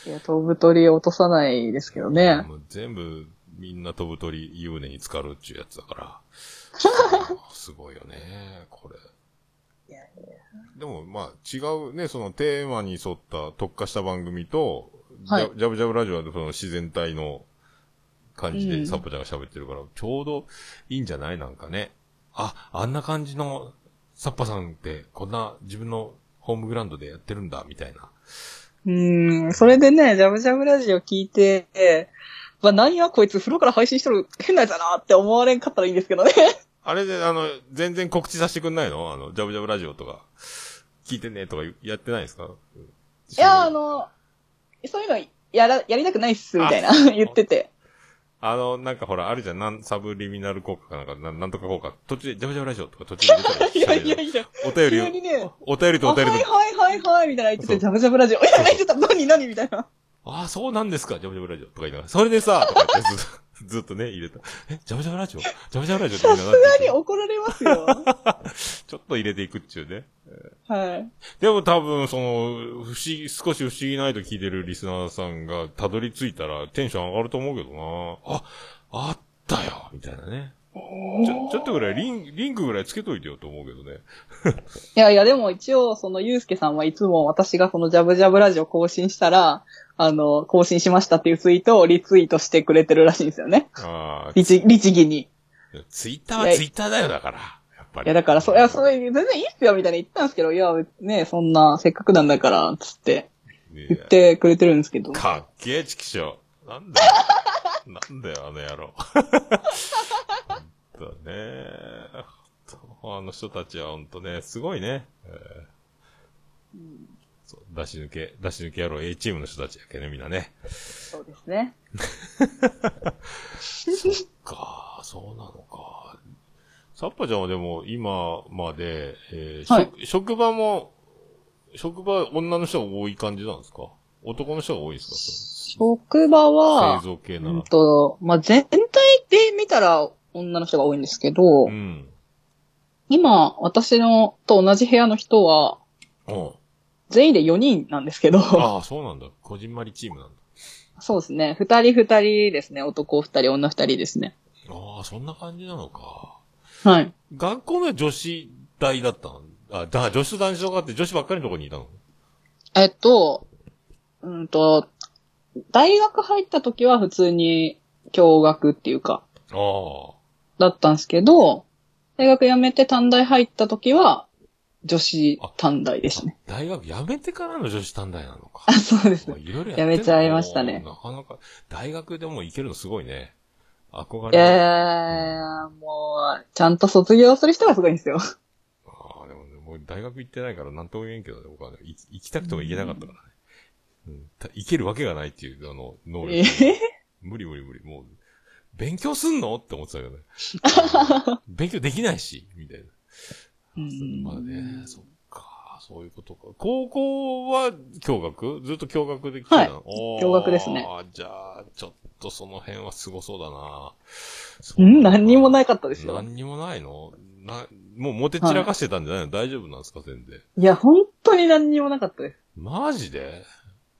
いや、飛ぶ鳥を落とさないですけどね。全部みんな飛ぶ鳥湯船に浸かるっちゅうやつだから。すごいよね、これ。でも、まあ、違うね、そのテーマに沿った特化した番組と、はいジャブジャブラジオはその自然体の感じうんでサッパちゃんが喋ってるから、ちょうどいいんじゃない？なんかね。あ、あんな感じのサッパさんって、こんな自分のホームグラウンドでやってるんだ、みたいな。うーん、それでね、ジャブジャブラジオ聞いて、まあ、何やこいつ風呂から配信しとる変なやつだなって思われんかったらいいんですけどね。あれで、あの、全然告知させてくんないの？あの、ジャブジャブラジオとか、聞いてねとかやってないですか？いや、あ、の、そういうのやら、やりたくないっす、みたいな。言ってて。あの、なんかほら、あるじゃん、なん、サブリミナル効果かなんか、なんなんとか効果。途中で、ジャブジャブラジオとか途中で 出たりいやいやいや、お便りをね、お便りとあお便りと、はいはいはいはい、みたいな。言ってて、ジャブジャブラジオ。いや、言ってた、何何みたいな。ああ、そうなんですか、ジャブジャブラジオとか言いながら、それでさ、とか言ってずっと、ずっとね、入れた。え、ジャブジャブラジオ？ジャブジャブラジオってさすがに怒られますよ。ちょっと入れていくっちゅうね。はい。でも多分、その、不思議、少し不思議ないと聞いてるリスナーさんがたどり着いたらテンション上がると思うけどな。あ、あったよみたいなね。ちょ、ちょっとぐらいリン、リンクぐらいつけといてよと思うけどね。いやいや、でも一応、その、ゆうすけさんはいつも私がそのジャブジャブラジオ更新したら、あの、更新しましたっていうツイートをリツイートしてくれてるらしいんですよね。ああ、律、律儀に。ツイッターはツイッターだよ、だから。やっぱり。いや、だから、そ、いや、それ、全然いいっすよ、みたいな言ったんですけど、いや、ね、そんな、せっかくなんだから、つって、ね言ってくれてるんですけど。かっけえ、チキショー。なんだよ。なんだよ、あの野郎。ほんとね。あの人たちはほんとね、すごいね。えーそう出し抜け、出し抜け野郎 A チームの人たちやけね、みんなね。そうですね。か、そうなのか。サッパちゃんはでも今まで、えーはい職職場も、職場女の人が多い感じなんですか？男の人が多いですか？職場は製、造系ならうん。と、まあ、全体で見たら女の人が多いんですけど、うん。今、私のと同じ部屋の人は、うん。全員で4人なんですけど、ああ、そうなんだ。こじんまりチームなんだ。そうですね。二人二人ですね。男二人、女二人ですね。ああ、そんな感じなのか。はい。学校の女子大だったの？あ、だ、女子と男子とかって女子ばっかりのとこにいたの？えっと、うんと、大学入った時は普通に共学っていうか、ああ。だったんですけど、大学辞めて短大入った時は、女子短大でしたね。大学辞めてからの女子短大なのか。あ、そうです。いろいろやってやめちゃいましたねなかなか、大学でも行けるのすごいね。憧いれ。やー、もう、ちゃんと卒業する人がすごいんですよ。ああ、でもね、もう大学行ってないからなんとも言えんけどね、僕はね、い行きたくても行けなかったからね。うん、た行けるわけがないっていう、あの、能え力。ー？無理無理無理。もう、勉強すんの？って思ってたけどね。勉強できないし、みたいな。うんまあね、そっか、そういうことか。高校は共学？ずっと共学で来てた？の、おー共学ですね。じゃあ、ちょっとその辺はすごそうだな。うん、何にもないかったですよ。何にもないの？な、もうモテ散らかしてたんじゃないの、大丈夫なんですか全然？いや、本当に何にもなかったです。マジで？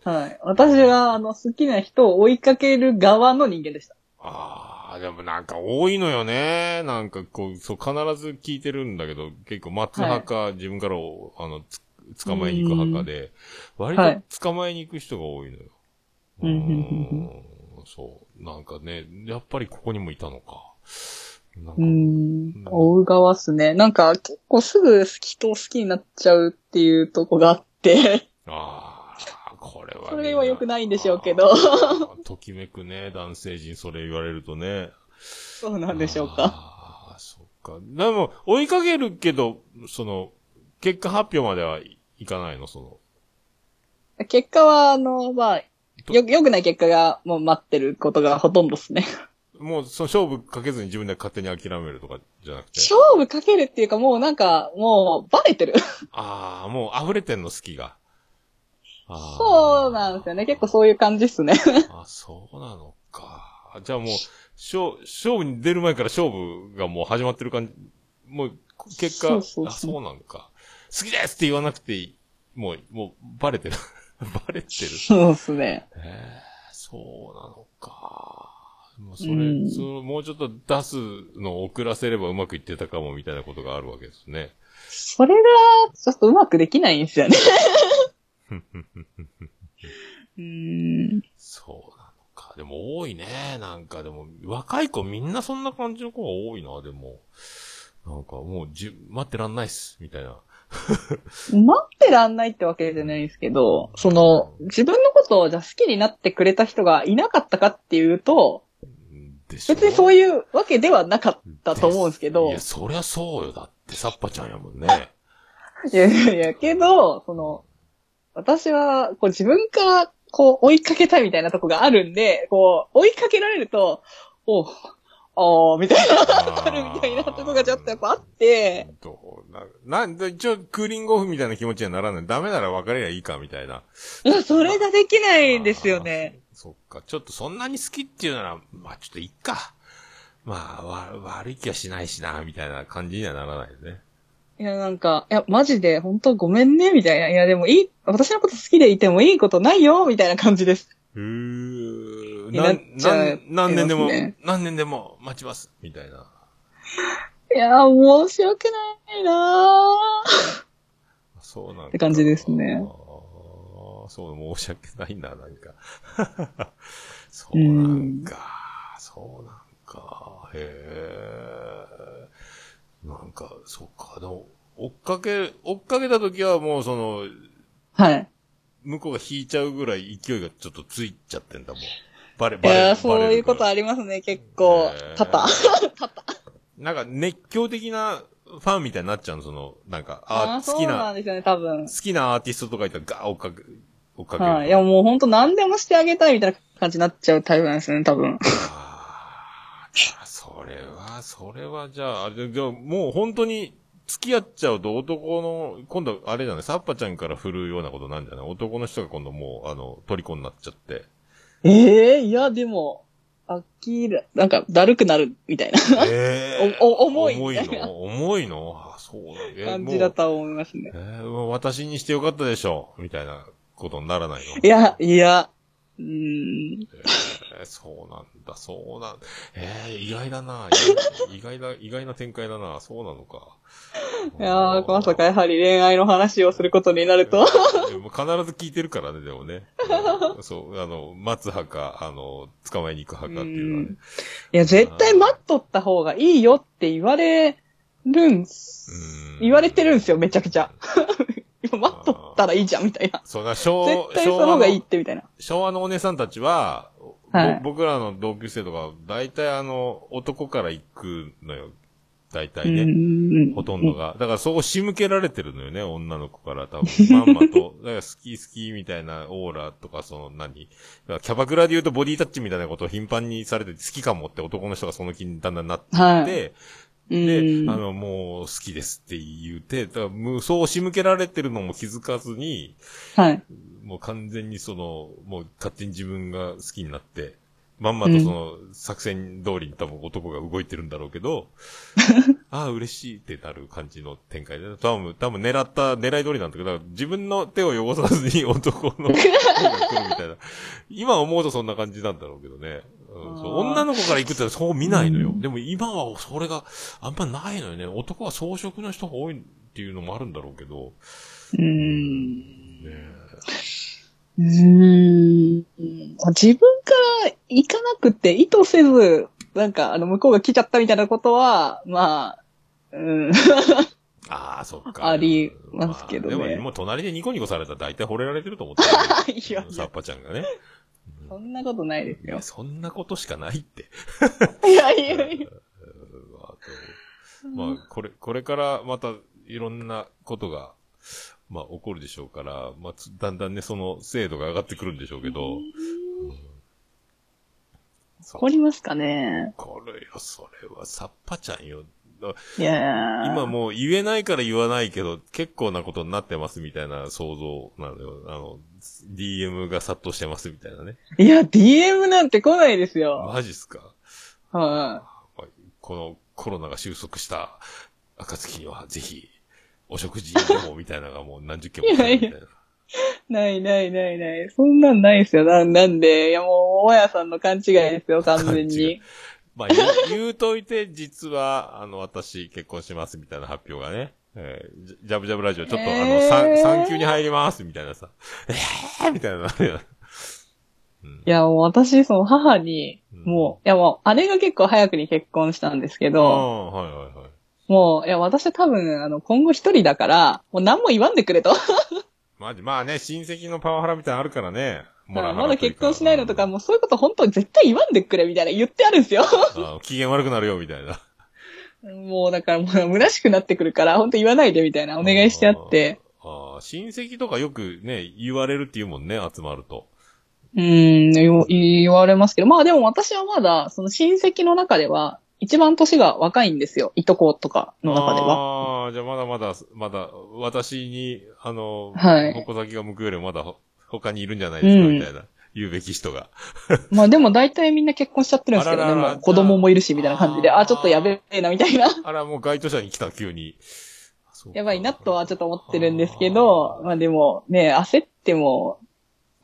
はい。私は、あの、好きな人を追いかける側の人間でした。ああ、でもなんか多いのよね。なんかこう、そう、必ず聞いてるんだけど、結構待つ派か、自分からおあの、つ、捕まえに行く派かで、割はいと捕まえに行く人が多いのよ。うんうんそう。なんかね、やっぱりここにもいたのか。なんかうーん、追う側っすね。なんか、結構すぐ人を好きになっちゃうっていうとこがあって、ああ、は。それは良くないんでしょうけど ときめくね、男性陣それ言われるとね。そうなんでしょうか。ああ、そっか。でも、追いかけるけど、その、結果発表まではいいかないの？その。結果は、あの、まあ、よ、良くない結果がもう待ってることがほとんどですね。もう、その勝負かけずに自分で勝手に諦めるとかじゃなくて？勝負かけるっていうかもうなんか、もうバレてる。ああ、もう溢れてんの好きが。そうなんですよね。結構そういう感じっすね。あ、そうなのか。じゃあもう、勝、勝負に出る前から勝負がもう始まってる感じ。もう、結果、そうそうそうあ、そうなんか。好きですって言わなくていい。もう、もう、バレてる。バレてる。そうっすね。へえ、そうなのか。もうそれ、うんその、もうちょっと出すのを遅らせればうまくいってたかもみたいなことがあるわけですね。それが、ちょっとうまくできないんですよね。うーん。そうなのか。でも多いね。なんかでも、若い子みんなそんな感じの子が多いな、でも。なんかもうじ、待ってらんないっす、みたいな。待ってらんないってわけじゃないんですけど、その、自分のことをじゃあ好きになってくれた人がいなかったかっていうと、別にそういうわけではなかったと思うんですけど、いや、そりゃそうよ。だって、サッパちゃんやもんね。いやいや、けど、その、私は、こう自分から、こう追いかけたいみたいなとこがあるんで、こう、追いかけられると、おああ、みたいな、ああるみたいなとこがちょっとやっぱあって、どうな、なんで、一応、クーリングオフみたいな気持ちにはならない。ダメなら別れりゃいいか、みたいな。いや、それができないんですよね。あー。そっか。ちょっとそんなに好きっていうなら、まあちょっといっか。まあ、わ、悪い気はしないしな、みたいな感じにはならないよね。いや、なんか、いや、マジで、本当ごめんね、みたいな。いや、でもいい、私のこと好きでいてもいいことないよ、みたいな感じです。へー。になっちゃい何年でも、何年でも待ちます、みたいな。いや、申し訳ないなぁ。そうなんだ。って感じですねあーそう、申し訳ないな、なんか。そうなんか。そうなんか。へえ。なんか、そっか。でも、追っかけ、追っかけた時はもうその、はい。向こうが引いちゃうぐらい勢いがちょっとついちゃってんだもん。バレ、いバレ。や、そういうことあありますね、結構へー。多々。なんか熱狂的なファンみたいになっちゃうの、その、なんか、ああ、あ好そうなきな、んですよね、多分好。きなアーティストとかいたらガー追っかけ、追っかける。はい。いや、もう本当何でもしてあげたいみたいな感じになっちゃうタイプなんですよね、多分。あーそれは、それはじゃあ、あれで、じゃあもう本当に付き合っちゃうと男の、今度あれじゃない、サッパちゃんから振るようなことなんじゃない？男の人が今度もう、あの、虜になっちゃって。ええいや、でも、あきら、なんか、だるくなるみたいな。え おお重い重いの？重いの？あ、そうだ。え感じだと思いますね。えー私にしてよかったでしょみたいなことにならないの？いや、いや、うーん。えー、そうなんだ、そうなん、えー、意外だな。意外だ、意外な展開だな。そうなのか。いやー、まさかやはり恋愛の話をすることになると。必ず聞いてるからね、でもね。そう、あの、待つ派か、あの、捕まえに行く派かっていうのはね。いや、絶対待っとった方がいいよって言われるんす。言われてるんすよ、めちゃくちゃ。今待っとったらいいじゃん、みたいな。そうだ、昭絶対その方がいいって、みたいな。昭和のお姉さんたちは、はい、僕らの同級生とか、大体あの、男から行くのよ。大体ね。ほとんどが。だからそこ仕向けられてるのよね、女の子から多分。まんまと。だから好き好きみたいなオーラとか、その何。キャバクラで言うとボディタッチみたいなことを頻繁にされて好きかもって男の人がその気にだんだんなっていって、はいで、あの、もう好きですって言うて、だからそう仕向けられてるのも気づかずに、はい。もう完全にその、もう勝手に自分が好きになって、まんまとその、作戦通りに多分男が動いてるんだろうけど、ああ、嬉しいってなる感じの展開で、多分、多分狙った、狙い通りなんだけど、自分の手を汚さずに男の方が来るみたいな。今思うとそんな感じなんだろうけどね。うん、そう女の子から行くってそう見ないのよ。でも今はそれがあんまないのよね。男は装飾の人が多いっていうのもあるんだろうけど。うん。ねうん。自分から行かなくて意図せず、なんか、あの、向こうが来ちゃったみたいなことは、まあ、うん。ああ、そっか。ありますけどね。まあ、でも、もう隣でニコニコされたら大体惚れられてると思ってる。いやいや。サッパちゃんがね。そんなことないですよ。そんなことしかないって。いやいやいや。まあ、これ、これからまたいろんなことがまあ、起こるでしょうから、まあ、だんだんね、その精度が上がってくるんでしょうけど。起こりますかねこれよ、それは、さっぱちゃんよ。いや今もう言えないから言わないけど、結構なことになってますみたいな想像なのよ。あの、DM が殺到してますみたいなね。いや、DM なんて来ないですよ。マジっすか？はい、このコロナが収束した暁には、ぜひ、お食事でもみたいなのがもう何十件もみたいな。ないないないない。そんなんないですよ。ななんで、いやもう、大家さんの勘違いですよ、完全に。まあ言う、言うといて、実は、あの、私、結婚しますみたいな発表がね。えー、ジャブジャブラジオ、ちょっと、えー、あの、産、産休に入りますみたいなさ。えーみたいな。うん、いや、もう私、その母に、もう、いやもう、姉が結構早くに結婚したんですけど、はいはいはい。もう、いや、私多分、あの、今後一人だから、もう何も言わんでくれと。マジ、まあね、親戚のパワハラみたいなのあるからね。まだまだ結婚しないのとか、もうそういうこと本当に絶対言わんでくれみたいな言ってあるんですよ。あ機嫌悪くなるよ、みたいな。もうだからもう虚しくなってくるから、本当言わないでみたいなお願いしてあって。ああ、親戚とかよくね、言われるって言うもんね、集まると。うん、言われますけど、まあでも私はまだ、その親戚の中では、一番年が若いんですよ。いとことかの中では。ああ、じゃあまだまだ、まだ、私に、あの、はい。矛先が向くよりまだ他にいるんじゃないですか、みたいな。言うべき人が。まあでも大体みんな結婚しちゃってるんですけどね。もう子供もいるし、みたいな感じで、あ、ちょっとやべえな、みたいな。あら、もう該当者に来た、急に。やばいなとはちょっと思ってるんですけど、まあでも、ね、焦っても、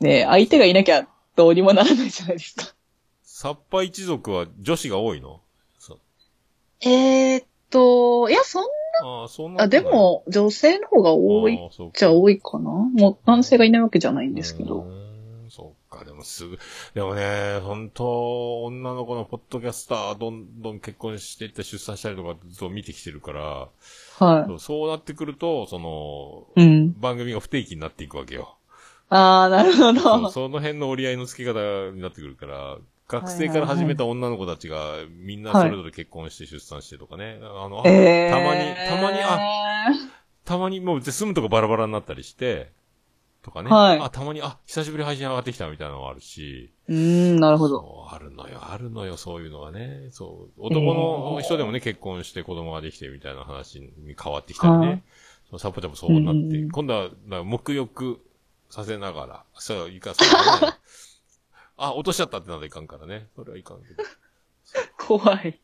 ね、相手がいなきゃどうにもならないじゃないですか。サッパ一族は女子が多いの？えー、っと、いや、そんな、あそんなあでも、女性の方が多いっちゃ多いかな。もう男性がいないわけじゃないんですけど。でもすぐ、でもね、本当女の子のポッドキャスター、どんどん結婚していって出産したりとかずっと見てきてるから、はいそう。なってくると、その、うん、番組が不定期になっていくわけよ。ああ、なるほどそ。その辺の折り合いの付け方になってくるから、学生から始めた女の子たちが、みんなそれぞれ結婚して出産してとかね。あの、えー、たまに、たまに、あ、たまにもう住むとこバラバラになったりして、とかね。はい。あ、たまに、あ、久しぶり配信上がってきたみたいなのもあるし。うん、なるほど。あるのよ、あるのよ、そういうのはね。そう。男の人でもね、結婚して子供ができてみたいな話に変わってきたりね。そのサポちゃんもそうなって、今度は、沐浴させながら、そう、いかせなね。あ、落としちゃったってならいかんからね。それはいかんけど。怖い。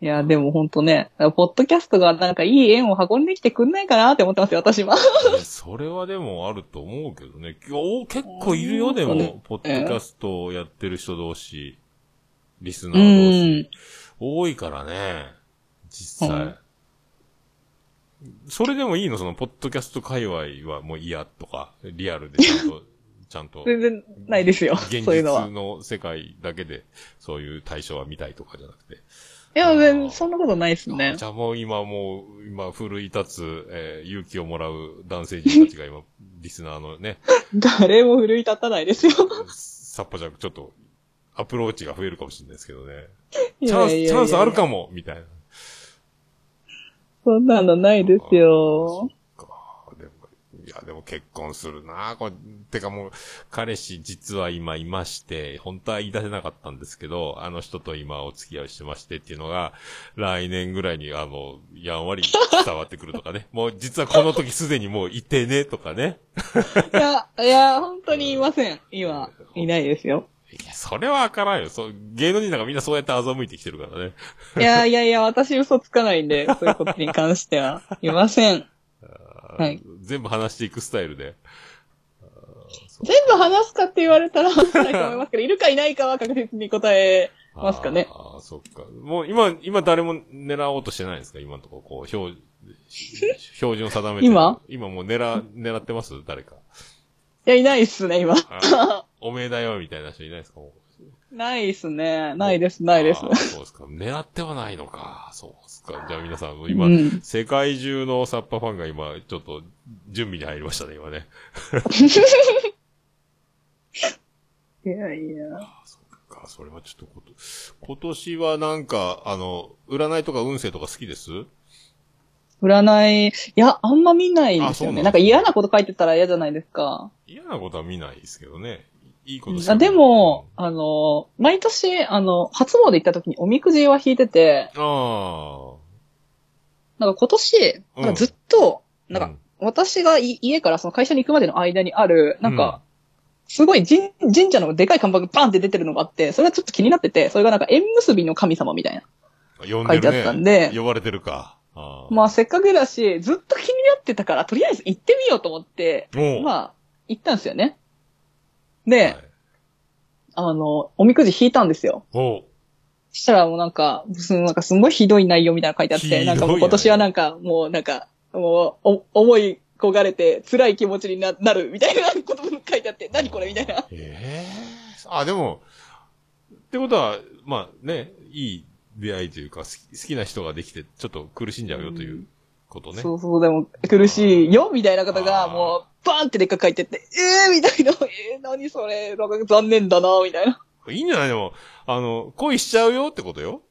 いや、でもほんとね、ポッドキャストがなんかいい縁を運んできてくんないかなって思ってますよ、私は。ねそれはでもあると思うけどね。お結構いるよ、でそうねも。ポッドキャストをやってる人同士、リスナうー同士。ん。多いからね。実際。うんそれでもいいの？その、ポッドキャスト界隈はもう嫌とか、リアルでちゃんと、ちゃんと、全然ないですよ、現実。の世界だけで、そういう対象は見たいとかじゃなくて。いや、全然そんなことないですねあ。じゃあもう今もう、今、奮い立つ、えー勇気をもらう男性陣たちが今、リスナーのね、誰も奮い立たないですよ。サッパじゃちょっと、アプローチが増えるかもしれないですけどね。いチャンス、チャンスあるかもみたいな。そんなのないですよ。も結婚するなこれ、てかもう、彼氏実は今いまして、本当は言い出せなかったんですけど、あの人と今お付き合いしてましてっていうのが、来年ぐらいに、あの、やんわり伝わってくるとかね。もう実はこの時すでにもういてね、とかね。いや、いや、本当にいません。今、いないですよ。いや、それはわからんよ。そう、芸能人なんかみんなそうやって欺いてきてるからね。いやいやいや、私嘘つかないんで、そういうことに関しては。いません。はい全部話していくスタイルで。全部話すかって言われたら話せないと思いますけど、いるかいないかは確実に答えますかね。ああ、そっか。もう今、今誰も狙おうとしてないんですか？今のところ、こう、標、標準を定めて。今？今もう狙、狙ってます？誰か。いや、いないっすね、今。あおめえだよ、みたいな人いないですか？ないっすね。ないです、ないですそうですか。狙ってはないのか。そうか？じゃあ皆さん、今、うん世界中のサッパファンが今、ちょっと、準備に入りましたね、今ね。いやいや。そっか、それはちょっとこと、今年はなんか、あの、占いとか運勢とか好きです？占い、いや、あんま見ないんですよね。なんだなんか嫌なこと書いてたら嫌じゃないですか。嫌なことは見ないですけどね。いいことしかあでも、あの、毎年、あの、初詣行った時におみくじは引いてて、あなんか今年、うんなんかずっと、あ。なんか、私がい家からその会社に行くまでの間にある、なんか、すごい神神社のでかい看板がバンって出てるのがあって、それはちょっと気になってて、それがなんか縁結びの神様みたいな。書いてあったんで呼ばれてるか。あーまあせっかくだし、ずっと気になってたから、とりあえず行ってみようと思って、まあ、行ったんですよね。で、はいあの、おみくじ引いたんですよ。おうそしたらもうなんか、すなんかすんごいひどい内容みたいなの書いてあって、なんかもう今年はなんか、もうなんか、もう、お、思い焦がれて辛い気持ちにななるみたいなことも書いてあって、何これみたいな。ええあ、でも、ってことは、まあね、いい出会いというか、好き好きな人ができて、ちょっと苦しんじゃうよということね。そうそう、でも苦しいよみたいなことあが、ーもう、バーンってでっかく書いてって、えーみたいな、えー、何それ、なんか残念だなみたいな。いいんじゃない？でも、あの、恋しちゃうよってことよ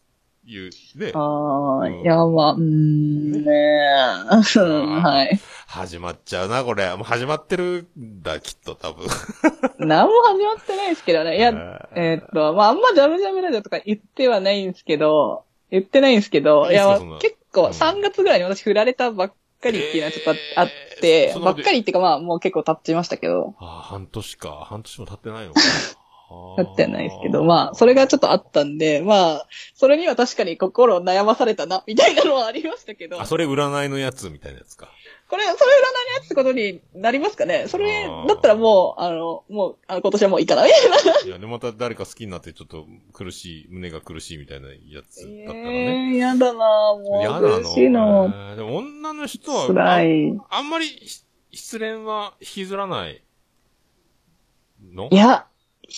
言う。ね。あうんー、いや、まあ、うーん、ねえ、うん はい。始まっちゃうな、これ。もう始まってるんだ、きっと、多分。何も始まってないですけどね。いや、えーっと、まあ、あんまジャムジャムラジオとか言ってはないんですけど、言ってないんですけど、いや結構うん3月ぐらいに私振られたばっかりっていうのはちょっとああっえーて、そんなことばっかりっていうかまあ、もう結構経っちましたけど、ああ、半年か。半年も経ってないのか。経ってはないですけど、まあ、それがちょっとあったんで、まあ、それには確かに心を悩まされたな、みたいなのはありましたけど、あ、それ占いのやつみたいなやつか。これ、それ占いのやつってことになりますかね？それだったらもう、あの、もう、あの今年はもういいかな、みたいな。いや、で、また誰か好きになってちょっと苦しい、胸が苦しいみたいなやつだったらね。ええー、やだなも嫌なう苦しいの。の。えーでも女の人は、辛い。ああんまりし失恋は引きずらないの？いや、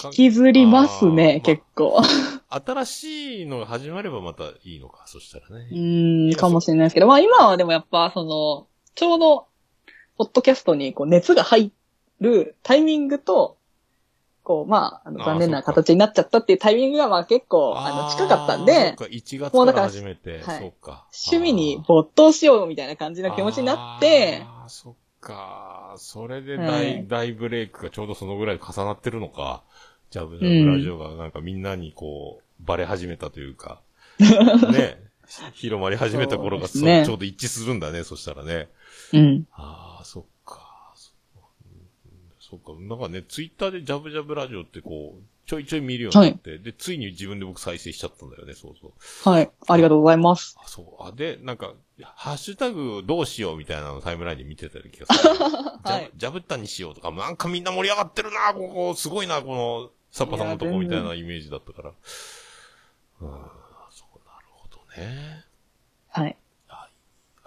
引きずりますね、結構。新しいのが始まればまたいいのか、そしたらうね。ーん、かもしれないですけど、まあ今はでもやっぱ、その、ちょうど、ポッドキャストにこう熱が入るタイミングと、こう、まあ、あの残念な形になっちゃったっていうタイミングがまあ結構、あの、近かったんで、そっか、1月もうだから始めて、はい。そうか。趣味に没頭しようみたいな感じの気持ちになって、あーそっか。それで大、はい。大ブレイクがちょうどそのぐらい重なってるのか。ジャブジャうんブラジオがなんかみんなにこう、バレ始めたというか、ね、広まり始めた頃がそうそうですね。ちょうど一致するんだね、そしたらね。うん。ああ、そっか。そっか。なんかね、ツイッターでジャブジャブラジオってこう、ちょいちょい見るようになって、で、ついに自分で僕再生しちゃったんだよね、そうそう。はい。ありがとうございます。あ、そう。あ、で、なんか、ハッシュタグどうしようみたいなのをタイムラインで見てた気がする。は いジャブッタにしようとか、なんかみんな盛り上がってるな、ここ、すごいな、この、サッパさんのとこみたいなイメージだったから。うん、そう、なるほどね。はい。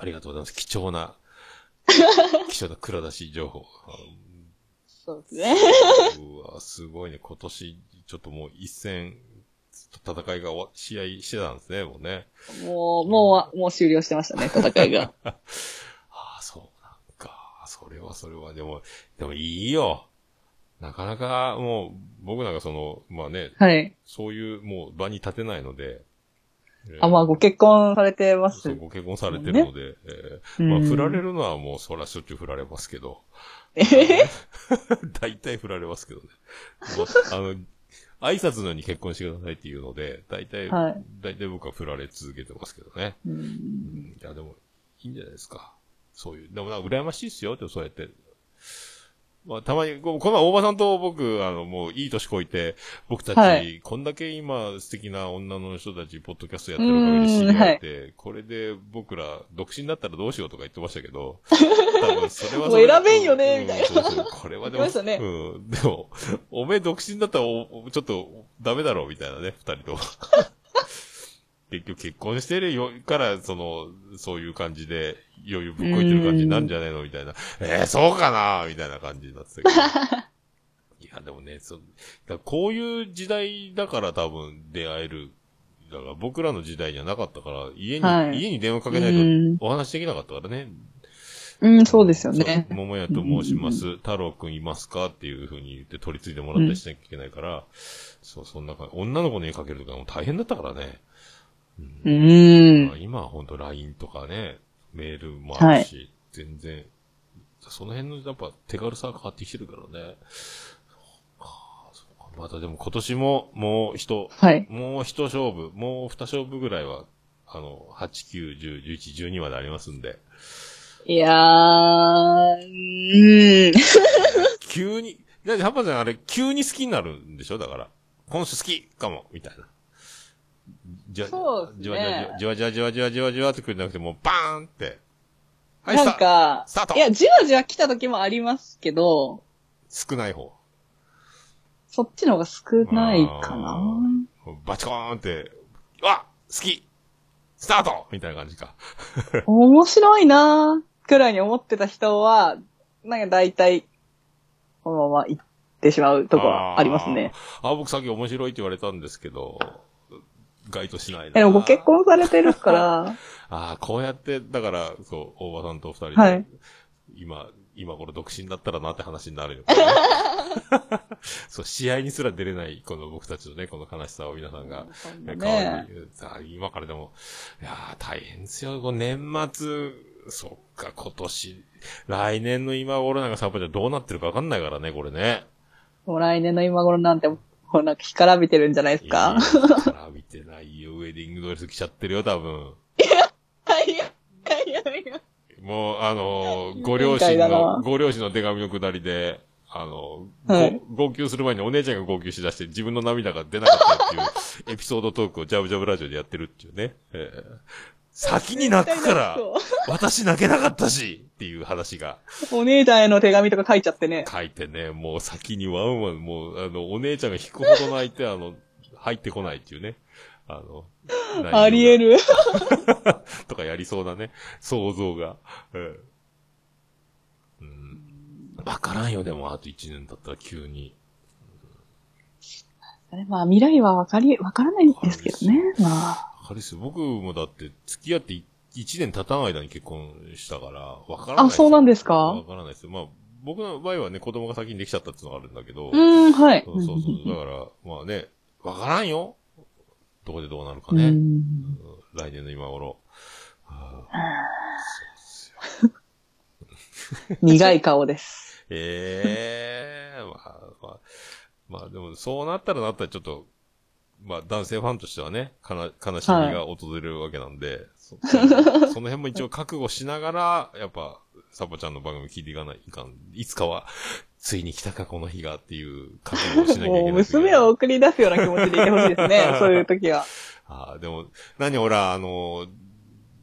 ありがとうございます。貴重な、貴重な蔵出し情報。そうですね。うわ、すごいね。今年、ちょっともう一戦、戦いが試合してたんですね、もうね。もう、もう、もう終了してましたね、戦いが。ああ、そうなんか。それはそれは、でも、でもいいよ。なかなか、もう、僕なんかその、まあね、はい。そういうもう場に立てないので。えーあ、まあ、ご結婚されてます。ご結婚されてるので、えーまあ、振られるのはもう、そらしょっちゅう振られますけど。えへ 大体振られますけどね。もうあの、挨拶のように結婚してくださいっていうので、大体、はい大体僕は振られ続けてますけどね。うんうんいや、でも、いいんじゃないですか。そういう。でもなんか羨ましいですよって、そうやって。まあ、たまに、ここの前大場さんと僕、あの、もういい年こいて、僕たち、はい。ここんだけ今素敵な女の人たち、ポッドキャストやってるおかげで知り合えて、これで僕ら、独身だったらどうしようとか言ってましたけど、多分それはそれもう選べんよねうんみたいな。そうそうこれはでも、ね。うん。でも、おめえ独身だったらお、おちょっと、ダメだろう、みたいなね、二人とも。結局結婚してるよ、から、その、そういう感じで、余裕ぶっこいてる感じになるんじゃねえの？みたいな。えー、そうかな？みたいな感じになってたけど。いや、でもね、そだこういう時代だから多分出会える。だから僕らの時代じゃなかったから、家に、はい家に電話かけないうんとお話できなかったからね。うん、そうですよね。桃屋と申します。太郎くんいますかっていう風に言って取り継いでもらったりしなきゃいけないから、そう、そんな感じ。女の子の絵描けるとかも大変だったからね。うんまあ。今は本当 LINE とかね、メールもあるし、全然、その辺のやっぱ手軽さが変わってきてるからね。またでも今年ももう一、はい。もう一勝負、もう二勝負ぐらいは、あの、8、9、10、11、12までありますんで、いやー、うん。急に、だって、ハッパちゃんあれ、急に好きになるんでしょ？だから。この人好きかも、みたいな。じわ、そうじわ。じわじわじわじわじわじわってくるんじゃなくて、もうバーンって。はい、なんか、スタートいや、じわじわ来た時もありますけど、少ない方。そっちの方が少ないかな。バチコーンって、わ好きスタートみたいな感じか。面白いなーくらいに思ってた人は、なんか大体、このまま行ってしまうとこはありますね。ああ、僕さっき面白いって言われたんですけど、該当しないな。えでもご結婚されてるから、ああ、こうやって、だから、そう、大場さんと二人で、はい今、今頃独身だったらなって話になるよ、ね。そう、試合にすら出れない、この僕たちのね、この悲しさを皆さんが、ね、代わねりに、さあ、今からでも、いやー、大変ですよ、年末、そっか、今年、来年の今頃なんかサッパちゃんどうなってるかわかんないからね、これね。もう来年の今頃なんて、もうなんか干からびてるんじゃないですか。ェディングドレス着ちゃってるよ、多分。はい、いやいやいや。もう、あのー、ご両親の、ご両親の手紙のくだりで、あの、はいご号泣する前にお姉ちゃんが号泣しだして自分の涙が出なかったっていうエピソードトークをジャブジャブラジオでやってるっていうね。えー先に泣くから、私泣けなかったしっていう話がお姉ちゃんへの手紙とか書いちゃってね。書いてね、もう先にワンワン、もう、あの、お姉ちゃんが引くほど泣いて、あの、入ってこないっていうね。あの、あり得る。とかやりそうなね、想像が。うん。うん。わからんよ、でも、あと1年経ったら急に。まあ未来はわかり、わからないんですけどね。まあ。あれですよ、僕もだって、付き合って1年経たん間に結婚したから、わからないあそうなんですか？わからないですよ。まあ、僕の場合はね、子供が先にできちゃったっていうのがあるんだけど、うーん、はい。そうそうそう。だから、まあね、わからんよ。どこでどうなるかうね。ん来年の今頃。苦い顔です。ええまあ、まあ、まあでも、そうなったらなったらちょっと、まあ男性ファンとしてはね、かな、悲しみが訪れるわけなんで、そその その辺も一応覚悟しながら、やっぱ、サポちゃんの番組聞いていかないいかん。いつかは、ついに来たか、この日がっていう覚悟をしなきゃいけない。もう娘を送り出すような気持ちでいてほしいですね。そういう時は。ああ、でも、何ほら、あの、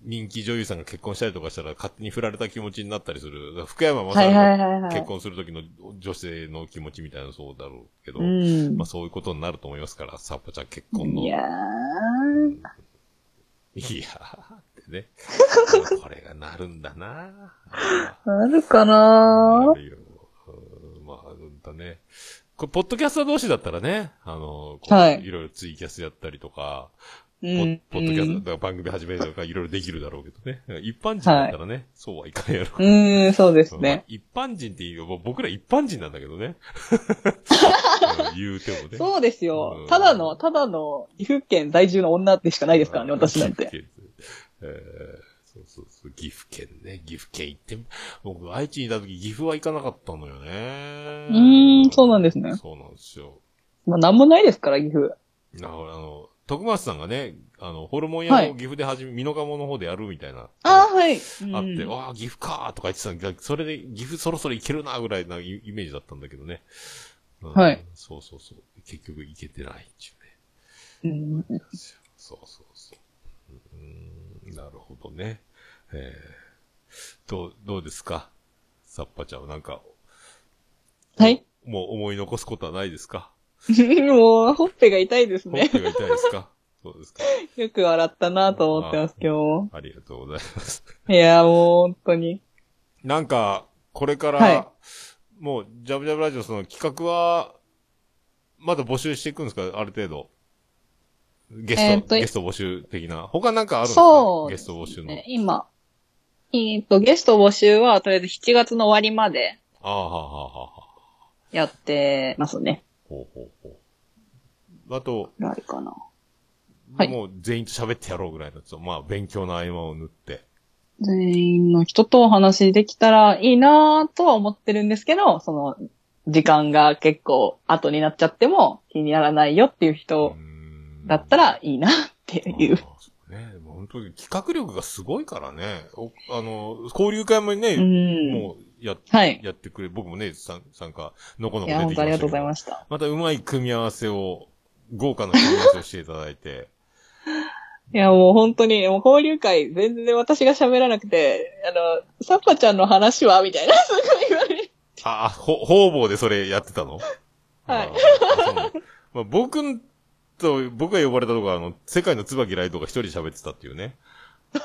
人気女優さんが結婚したりとかしたら勝手に振られた気持ちになったりする。福山雅治が。結婚する時の女性の気持ちみたいなそうだろうけど、うんまあ。そういうことになると思いますから、サッパちゃん結婚の。いやー。いやーってね。これがなるんだなあるかななるよあ、うんだね。これ、ポッドキャスター同士だったらね、あの、はいいろいろツイキャスやったりとか、うポッドキャスト、番組始めるとかいろいろできるだろうけどね。一般人だったらね、そうはいかんやろ。うん、そうですまあね。一般人っていう僕ら一般人なんだけどね。う ん言うてもね。そうですようん。ただの、ただの岐阜県在住の女でしかないですからね、私なんて。えーそうそうそう、岐阜県ね。岐阜県行ってみ、僕、愛知にいた時岐阜は行かなかったのよね。うーんそうなんですねそうなんですよ。まあ、なんもないですから、岐阜。だから、あの、徳松さんがね、あの、ホルモン屋を岐阜で始め、美濃加茂の方でやるみたいな。ああ、はい。あって、うんわあ、岐阜かーとか言ってたんだそれで岐阜そろそろ行けるなぐらいなイイメージだったんだけどね。うんはい。そうそうそう。結局行けてないっていうね。うんそうそうそう。なるほどね。えー、どう、どうですか？サッパちゃんはなんか。はい？もう思い残すことはないですか？もう、ほっぺが痛いですね。ほっぺが痛いですか？そうですか？よく笑ったなと思ってます、今日も。ありがとうございます。いや、もう、本当に。なんか、これから、はいもう、ジャブジャブラジオその企画は、まだ募集していくんですか？ある程度。ゲスト、えーゲスト募集的な。他なんかあるんですか？そう、ゲスト募集の。ね、今。えーっと、ゲスト募集は、とりあえず7月の終わりまでああ、はあ、はあ、はあ。やってますね。ほうほうほう。あと、あるかな。はいもう全員と喋ってやろうぐらいのやつを、まあ、勉強の合間を縫って。全員の人とお話できたらいいなとは思ってるんですけど、その、時間が結構後になっちゃっても気にならないよっていう人だったらいいなっていう。ね。本当に企画力がすごいからね。おあの、交流会もね、うん。もうや、はい。やってくれ、僕もね、参参加、のこのこいや、出てきましたけど本当ありがとうございました。またうまい組み合わせを、豪華な組み合わせをしていただいて。いや、もう本当に、もう交流会全然私が喋らなくて、あの、サッパちゃんの話は？みたいな、すごい言われる。あ、あほ、方々でそれやってたの？はいまあ、僕んと、僕が呼ばれたとこは、あの、世界の椿ライドが一人喋ってたっていうね。うん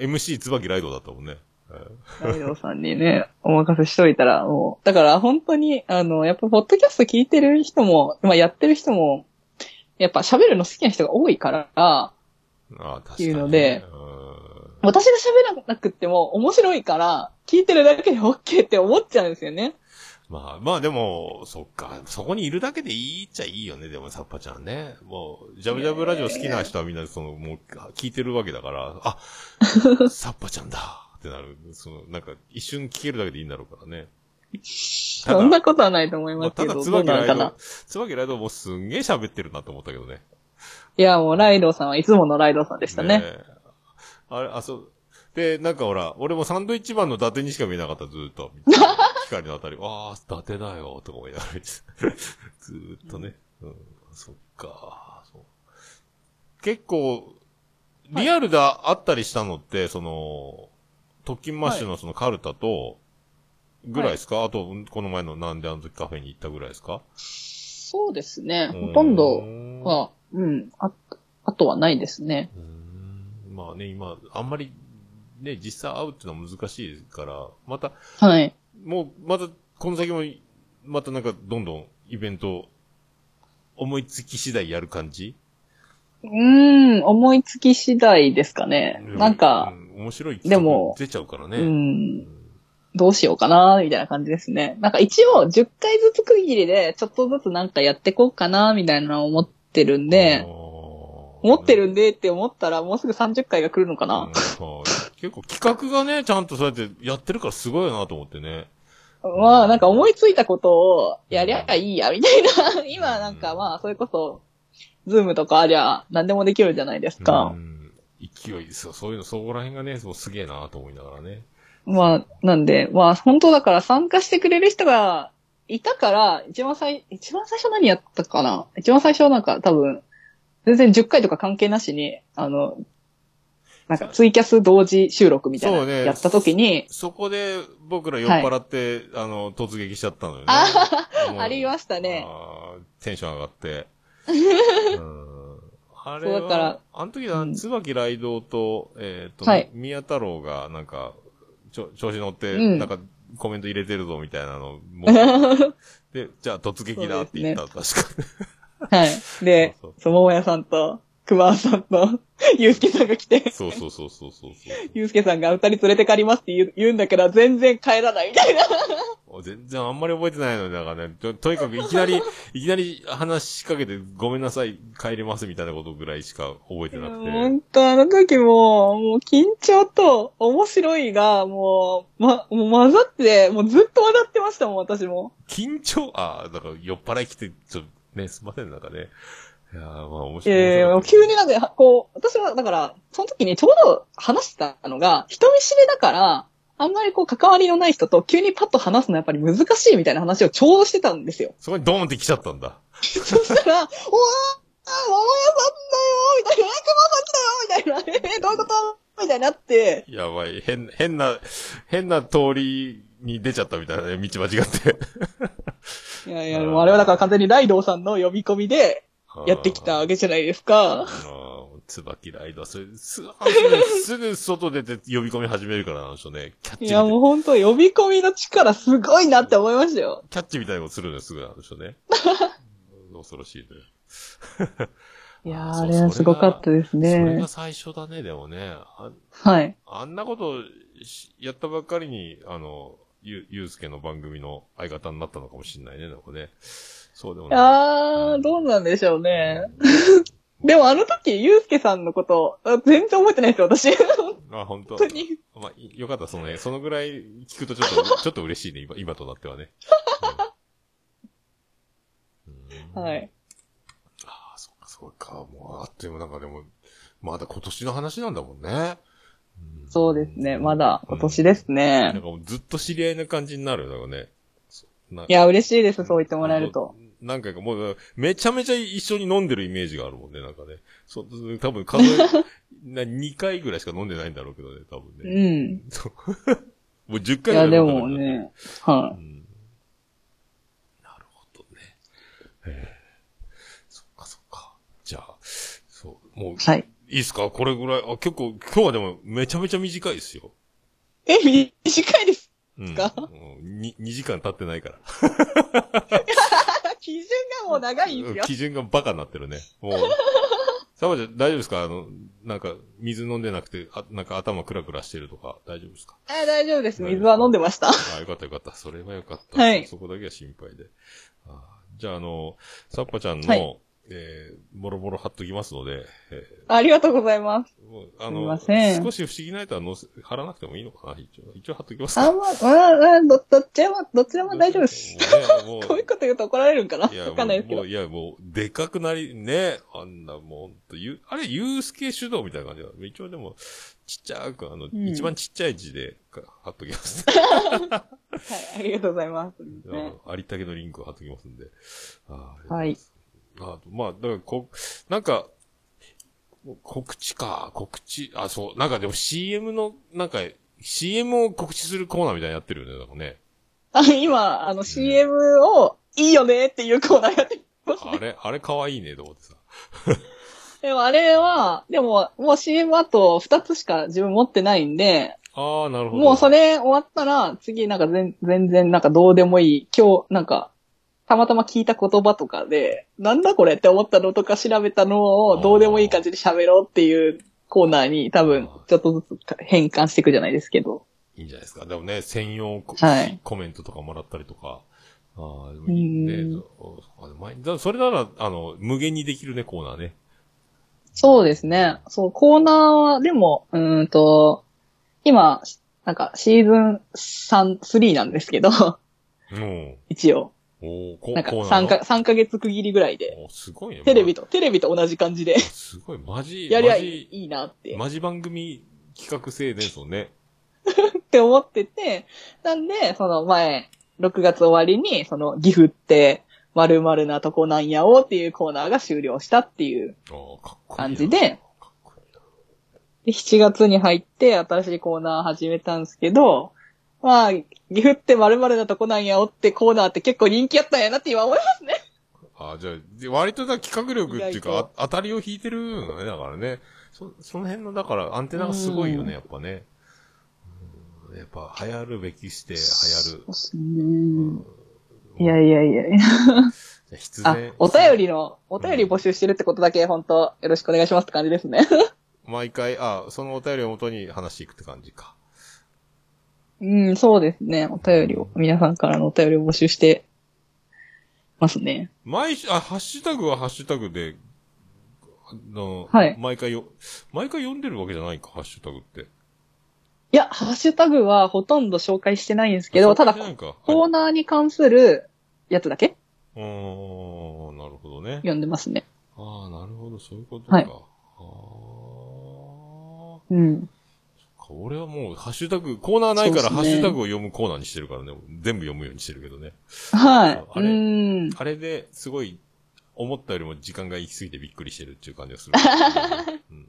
MC 椿ライドだったもんね。うんライドウさんにね、お任せしといたら、もう、だから本当に、あの、やっぱ、ポッドキャスト聞いてる人も、まあ、やってる人も、やっぱ喋るの好きな人が多いから、ああ、確かに。いうのでうん私が喋らなくっても面白いから、聞いてるだけで OK って思っちゃうんですよね。まあ、まあでも、そっか、そこにいるだけでいいっちゃいいよね、でも、サッパちゃんね。もう、ジャブジャブラジオ好きな人はみんな、その、もう、聞いてるわけだから、あ、サッパちゃんだってなる。その、なんか、一瞬聞けるだけでいいんだろうからね。ただそんなことはないと思いますけど、どう椿ライド椿ライドもすんげえ喋ってるなと思ったけどね。いや、もうライドウさんはいつものライドウさんでしたね。えあれ、あ、そう。で、なんかほら、俺もサンドイッチマンの伊達にしか見えなかった、ずーっと。光のあたり、ああ、伊達だよ、とか思いながら ずーっとね。うん、そっか、そう。結構、リアルであったりしたのって、その、特勤マッシュのそのカルタと、ぐらいですか、あと、この前のなんであの時カフェに行ったぐらいですか？そうですね。ほとんどは、は、うん、あ、あとはないですね。まあね、今、あんまり、ね、実際会うっていうのは難しいから、また、はい。もう、また、この先も、またなんか、どんどんイベント、思いつき次第やる感じ？うーん、思いつき次第ですかね。なんか、うん、面白いでも出ちゃうからね。ううんん、どうしようかな、みたいな感じですね。なんか一応10回ずつ区切りで、ちょっとずつなんかやってこうかな、みたいなのを思ってるんで、思思ってるんでって思ったら、もうすぐ30回が来るのかな。結構企画がね、ちゃんとそうやってやってるからすごいなと思ってね。まあ、なんか思いついたことをやりゃいいや、みたいな。今なんかまあ、それこそ、ズームとかありゃ何でもできるじゃないですうか。ん勢いですよ。そういうの、そこら辺がね、もうすげえなと思いながらね。まあ、なんで、まあ、本当だから参加してくれる人がいたから、一番最、一番最初何やったかな？一番最初なんか多分、全然10回とか関係なしに、あの、なんかツイキャス同時収録みたいなそうね。やった時に、そこで僕ら酔っ払って、あの、突撃しちゃったのよね。あもうありましたね。あーテンション上がって。うん。あれは、そうだからあの時は、うん。椿ライドと、えっ、と、はい。宮太郎が、なんか、ちょ、調子乗って、うん。なんか、コメント入れてるぞ、みたいなの、も うで、じゃあ突撃だって言った、確かはい。でそうそう、そももやさんと、熊さんと、ゆうすけさんが来て、そうそうそうそうそうそう。ゆうすけさんが二人連れて帰りますって言う言うんだけど、全然帰らないみたいな。全然あんまり覚えてないので、なんかね、ととにかくいきなり、いきなり話しかけて、ごめんなさい、帰りますみたいなことぐらいしか覚えてなくて。本当あの時も、もう緊張と面白いが、もう、ま、もう混ざって、もうずっと笑ってましたもん、私も。緊張？ああ、だから酔っ払い来て、ちょっとね、すいません、なんかね。いやーまあ面白い。ええ面白かった急になんか、こう、私は、だから、その時にちょうど話してたのが、人見知りだから、あんまりこう、関わりのない人と急にパッと話すのはやっぱり難しいみたいな話をちょうどしてたんですよ。そこにドーンって来ちゃったんだ。そしたら、うわー、あ、桃屋さんだよみたいな、熊さん来たよみたいな、えー、どういうことみたいになって、やばい。変、変な、変な通りに出ちゃったみたいなね、道間違って。いやいや、もうあれはだから完全にライドウさんの呼び込みでやってきたわけじゃないですか。あー。椿ライド、それ、す、すぐ外出て呼び込み始めるから、あの人ね。キャッチいいや、もう本当呼び込みの力すごいなって思いましたよ。キャッチみたいなことするのよ、すぐあの人ね。恐ろしいね。いやあれはすごかったですそれねが。最初だね、でもね。あはい。あんなことしやったばっかりに、あの、ゆ、ゆうすけの番組の相方になったのかもしれないね、でもね。そうでもない。あー、どうなんでしょうね。でもあの時、ゆうすけさんのこと、あ全然覚えてないですよ、私。あ、本当本当に。まあ、いよかった、そのね、そのぐらい聞くとちょっと、ちょっと嬉しいね、今、今となってはね。うんはい。ああ、そっか、そっか。もう、あっという間なんかでも、まだ今年の話なんだもんね。そうですね。まだ今年ですなんね。かもうずっと知り合いな感じになるよ、だからね。そうないや、嬉しいです、そう言ってもらえると。。なんかもう、めちゃめちゃ一緒に飲んでるイメージがあるもんね、なんかね。そう、多分数え、な2回ぐらいしか飲んでないんだろうけどね、多分うね。ん。そう もう10回ぐいや、でらい飲んだからも。ね、はうんなるほどね。ええそっかそっか。じゃあ、そう、もう、い。はい。いいっすか？これぐらい。あ、結構、今日はでもめちゃめちゃ短いですよ。え、短いです。うん。かうんに 2, 時間経ってないから。基準がもう長いんですよ。基準がバカになってるね。もう。サバちゃん大丈夫ですか？あの、なんか、水飲んでなくて、あ、なんか頭クラクラしてるとか、大丈夫ですか？え、大丈夫です。水は飲んでました。あ、よかったよかった。それはよかった。はいそこだけは心配で。あじゃあ、あの、サッパちゃんの、はいえー、もろもろ貼っときますので、えありがとうございます。あすみの、ません少し不思議なやつは載せ、貼らなくてもいいのかな？一応、一応貼っときますか。あ、まあ、まあ、ど、どっちも、どっちでも大丈夫です。もうね、もうこ ういうこと言うと怒られるんかな？わかんないですけどもう、。いや、もう、でかくなり、ね、あんな、もんと、ゆ、あれ、ユースケ主導みたいな感じだ。一応でも、ちっちゃく、あの、ん一番ちっちゃい字で、か貼っときます。はい、ありがとうございます。あね、のありったけのリンクを貼っときますんで。はい。あとまあ、だから、こ、なんか、告知か、告知、あ、そう、なんかでも CM の、なんか、CM を告知するコーナーみたいなのやってるよね、だからね。あ、今、あの CM をいいよねっていうコーナーやってますね。あれ、あれ可愛いね、と思ってさ。でもあれは、でも、もう CM あと2つしか自分持ってないんで、ああ、なるほど。もうそれ終わったら、次なんか全全然なんかどうでもいい、今日なんか、たまたま聞いた言葉とかで、なんだこれって思ったのとか調べたのをどうでもいい感じで喋ろうっていうコーナーに多分ちょっとずつ変換していくじゃないですけど。いいんじゃないですか。でもね、専用コ,、はいコメントとかもらったりとか。ああ、でもいいねそれなら、あの、無限にできるね、コーナーね。そうですね。そう、コーナーは、でも、うーんと、今、なんかシーズン3、3なんですけど、うん。一応。おーこなんかコーナーの？3か、三ヶ月区切りぐらいで、おすごいね。テレビと、テレビと同じ感じで、すごい、マジ、やりゃいいなって。マジ番組企画制ですよね。って思ってて、なんで、その前、6月終わりに、その、岐阜って、〇〇なとこなんやおっていうコーナーが終了したっていう。感じで。で、7月に入って新しいコーナー始めたんですけど、まあ、岐阜って〇〇なとこなんやおってコーナーって結構人気あったんやなって今思いますね。ああ、じゃあ、で割とだ企画力っていうか、当たりを引いてるのね、だからね。そ、その辺の、だから、アンテナがすごいようんね、やっぱね。うんやっぱ、流行るべきして、流行るそう。っすね。いやいやいやいや。必あ然。、お便りの、お便り募集してるってことだけ、本当よろしくお願いしますって感じですね。毎回、あ、そのお便りをもとに話していくって感じか。うん、そうですね。お便りを、皆さんからのお便りを募集してますね。毎週、あ、ハッシュタグはハッシュタグで、あの、はい毎回よ、毎回読んでるわけじゃないか、ハッシュタグって。いや、ハッシュタグはほとんど紹介してないんですけど、ただ、なんか、コーナーに関するやつだけうーん、なるほどね。読んでますね。ああ、なるほど、そういうことか。はいああ。うん。俺はもう、ハッシュタグ、コーナーないから、ハッシュタグを読むコーナーにしてるからね。全部読むようにしてるけどね。はい。あうれん。あれですごい、思ったよりも時間が行き過ぎてびっくりしてるっていう感じがする。う ん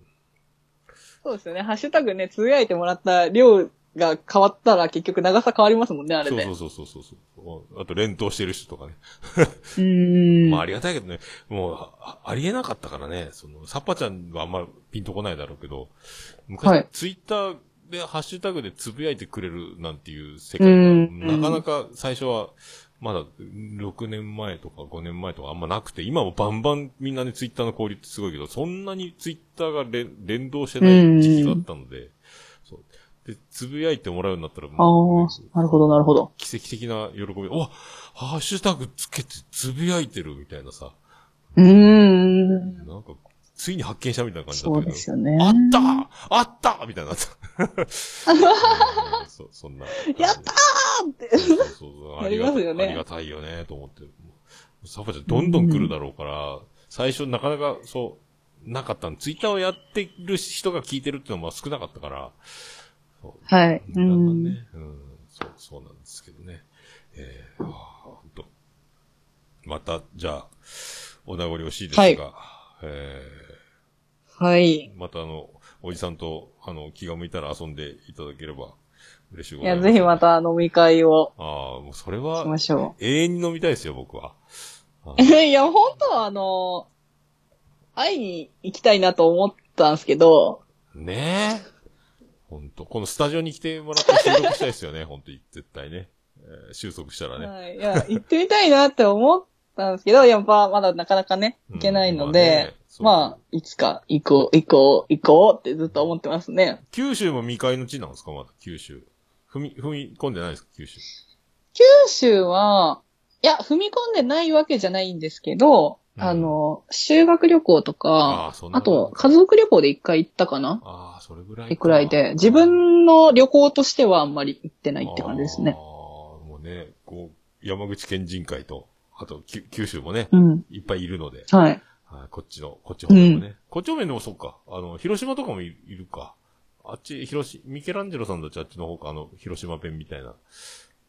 そうですよね。ハッシュタグね、つぶやいてもらった量が変わったら結局長さ変わりますもんね、あれで。そうそうそうそうそう。あと、連投してる人とかね。うーん。まあ、ありがたいけどね。もうあ、ありえなかったからね。その、サッパちゃんはあんまピンとこないだろうけど、昔、はいツイッターでハッシュタグでつぶやいてくれるなんていう世界が、うんなかなか最初は、まだ6年前とか5年前とかあんまなくて、今もバンバンみんなでツイッターの交流ってすごいけど、そんなにツイッターが連連動してない時期があったので、そう。で、つぶやいてもらうようになったら、ああ、なるほど、なるほど。奇跡的な喜び。おハッシュタグつけてつぶやいてるみたいなさ。うーん。なんか、ついに発見したみたいな感じだった。そうですよね。あったあったみたいにな そそんな。やったーって。そうそうそう。やりますよねありがたいよね、と思って。サバちゃんどんどん来るだろうから、最初なかなかそう、なかったの。ツイッターをやってる人が聞いてるっていうのも少なかったから、はい。うだんだんん。ね、うん、そう、そうなんですけどね。えー、はあほんと。また、じゃあ、お名残惜しいですが、はいえはい。ー、またあの、おじさんと、あの、気が向いたら遊んでいただければ嬉しいごいや、ざいます。ぜひま。た飲み会をああ、もうそれしはま、しょ永遠に飲みたいですよ、僕は。いや、本当はあの、会いに行きたいなと思ったんですけど、ねえ。ほんと。このスタジオに来てもらって収録したいですよね、ほんと、絶対ね。えー収束したらね。はい。いや、行ってみたいなって思ったんですけど、やっぱまだなかなかね、行けないので、うんまあいつか行こう、行こう、行こうってずっと思ってますね。九州も未開の地なんですか？まだ、九州。踏み、踏み込んでないですか？九州。九州は、いや、踏み込んでないわけじゃないんですけど、うんあの、修学旅行とあかああと、家族旅行で一回行ったかな？ああ、それぐらいくらいで、自分の旅行としてはあんまり行ってないって感じですねああ、。もうね、こう、山口県人会と、あと、き九州もね、うん。いっぱいいるので、はい。はいこっちの、こっち方面もね。こっち方面でもそうか。あの、広島とかもいいるか。あっち、広島、ミケランジェロさんたちあっちの方か、あの、広島弁みたいな。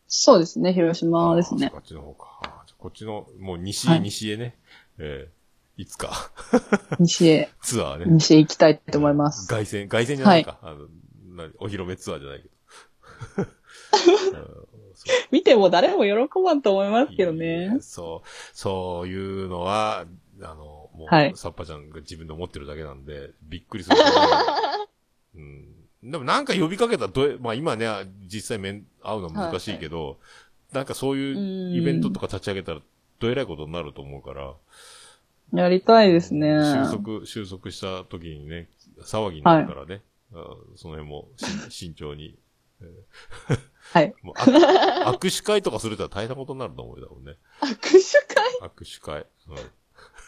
そうですね、広島ですねあ。あっちの方か。こっちの、もう西へはい西へね、えーいつか、西へ、ツアーね。西へ行きたいと思います。凱旋、凱旋じゃないか。あの、なお披露目ツアーじゃないけど。見ても誰も喜ばんと思いますけどね。そう、そういうのは、あの、もう、はいサッパちゃんが自分で思ってるだけなんで、びっくりする。うん。でもなんか呼びかけたらどう、まあ今ね、実際面、会うの難しいけど、なんかそういうイベントとか立ち上げたら、どえらいことになると思うから、やりたいですね。収束、収束した時にね、騒ぎになるからね、あその辺もし 慎重に。はい。もうあ握手会とかすると大変なことになると思うよ、多分ね。握手会？握手会。うん。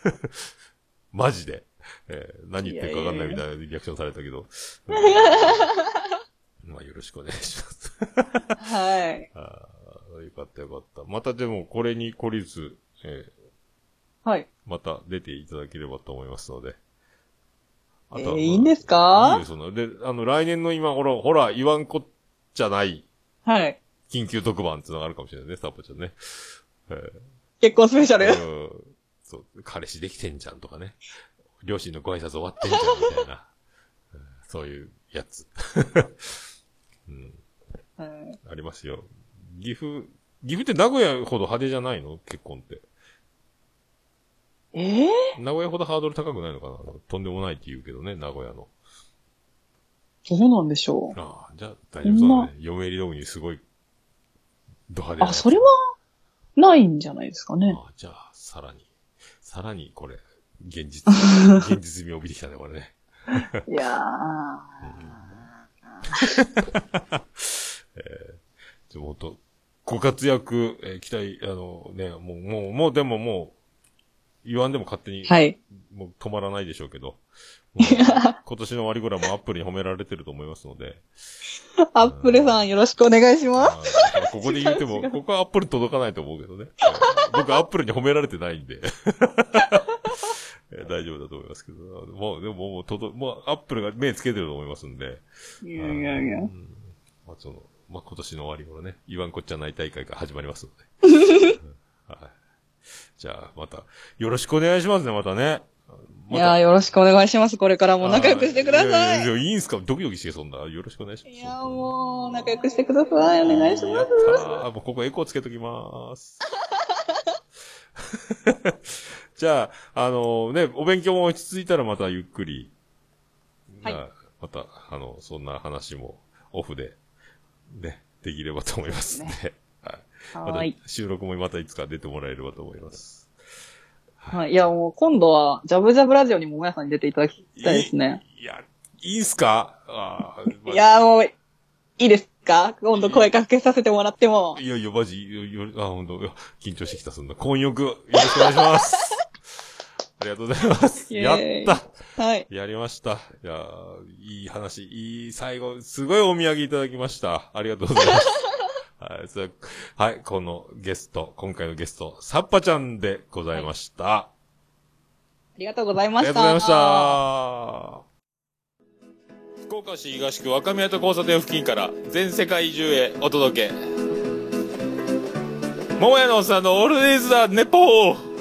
マジで。えー何言ってるかわかんないみたいなリアクションされたけど。うん まあよろしくお願いします。はい。あーよかったよかった。またでもこれに懲りず、えーはい。また出ていただければと思いますので。あえーまあいいんですか？いいよ、その。で、あの、来年の今頃、ほら、言わんこっちゃないはい。緊急特番っていうのがあるかもしれないね、サッポちゃんね。え結婚スペシャル。ーうんそう、彼氏できてんじゃんとかね。両親のご挨拶終わってんじゃんみたいな。うんそういうやつ。うん、はいありますよ。岐阜、岐阜って名古屋ほど派手じゃないの？結婚って。ええ名古屋ほどハードル高くないのかな？とんでもないって言うけどね、名古屋の。どうなんでしょう？ああ、じゃあ大丈夫そうだね。嫁入り道具にすごい、ド派手あ、つそれは、ないんじゃないですかね。あじゃあ、さらに、さらにこれ、現実、現実味を帯びてきたね、これね。いやじゃあもっと、ご活躍、えー期待、あのね、もう、もう、もうでももう、言わんでも勝手に、ー。はい。もう止まらないでしょうけど、今年の終わりぐらいもアップルに褒められてると思いますので、アップルさんよろしくお願いします。ここで言っても、ここはアップル届かないと思うけどね。僕アップルに褒められてないんで。えー大丈夫だと思いますけど。もう、でももう、とど、もう、アップルが目つけてると思いますんで。いやいやいやう。んまあ、その、まあ、今年の終わり頃ね、言わんこっちゃない大会が始まりますので。うんはい。じゃあ、また、よろしくお願いしますね、またね。いやーよろしくお願いします。これからも仲良くしてください。いやいやいいんすか？ドキドキして、そんな。よろしくお願いします。いやーもう、仲良くしてください。お願いします。やったーもうここエコーつけときまーす。じゃあ、あのね、お勉強も落ち着いたらまたゆっくり。はいあまた、あの、そんな話もオフで、ね、できればと思いますんで。はい。またはーい。収録もまたいつか出てもらえればと思います。はい。いや、もう今度は、ジャブジャブラジオにももやさんに出ていただきたいですね。いや、いいんすか？あーまあいやーもう、いいですか？今度声かけさせてもらっても。いやいや、マジ、よよあ、本当いや緊張してきた、そんな。混浴、よろしくお願いします。ありがとうございます。やったはい。やりました。いやーいい話、いい、最後、すごいお土産いただきました。ありがとうございます。はい、それはい、このゲスト、今回のゲスト、サッパちゃんでございました。ありがとうございました。ありがとうございました。福岡市東区若宮と交差点付近から全世界中へお届け。桃屋のおっさんのオールディーズ・ザ・ネポー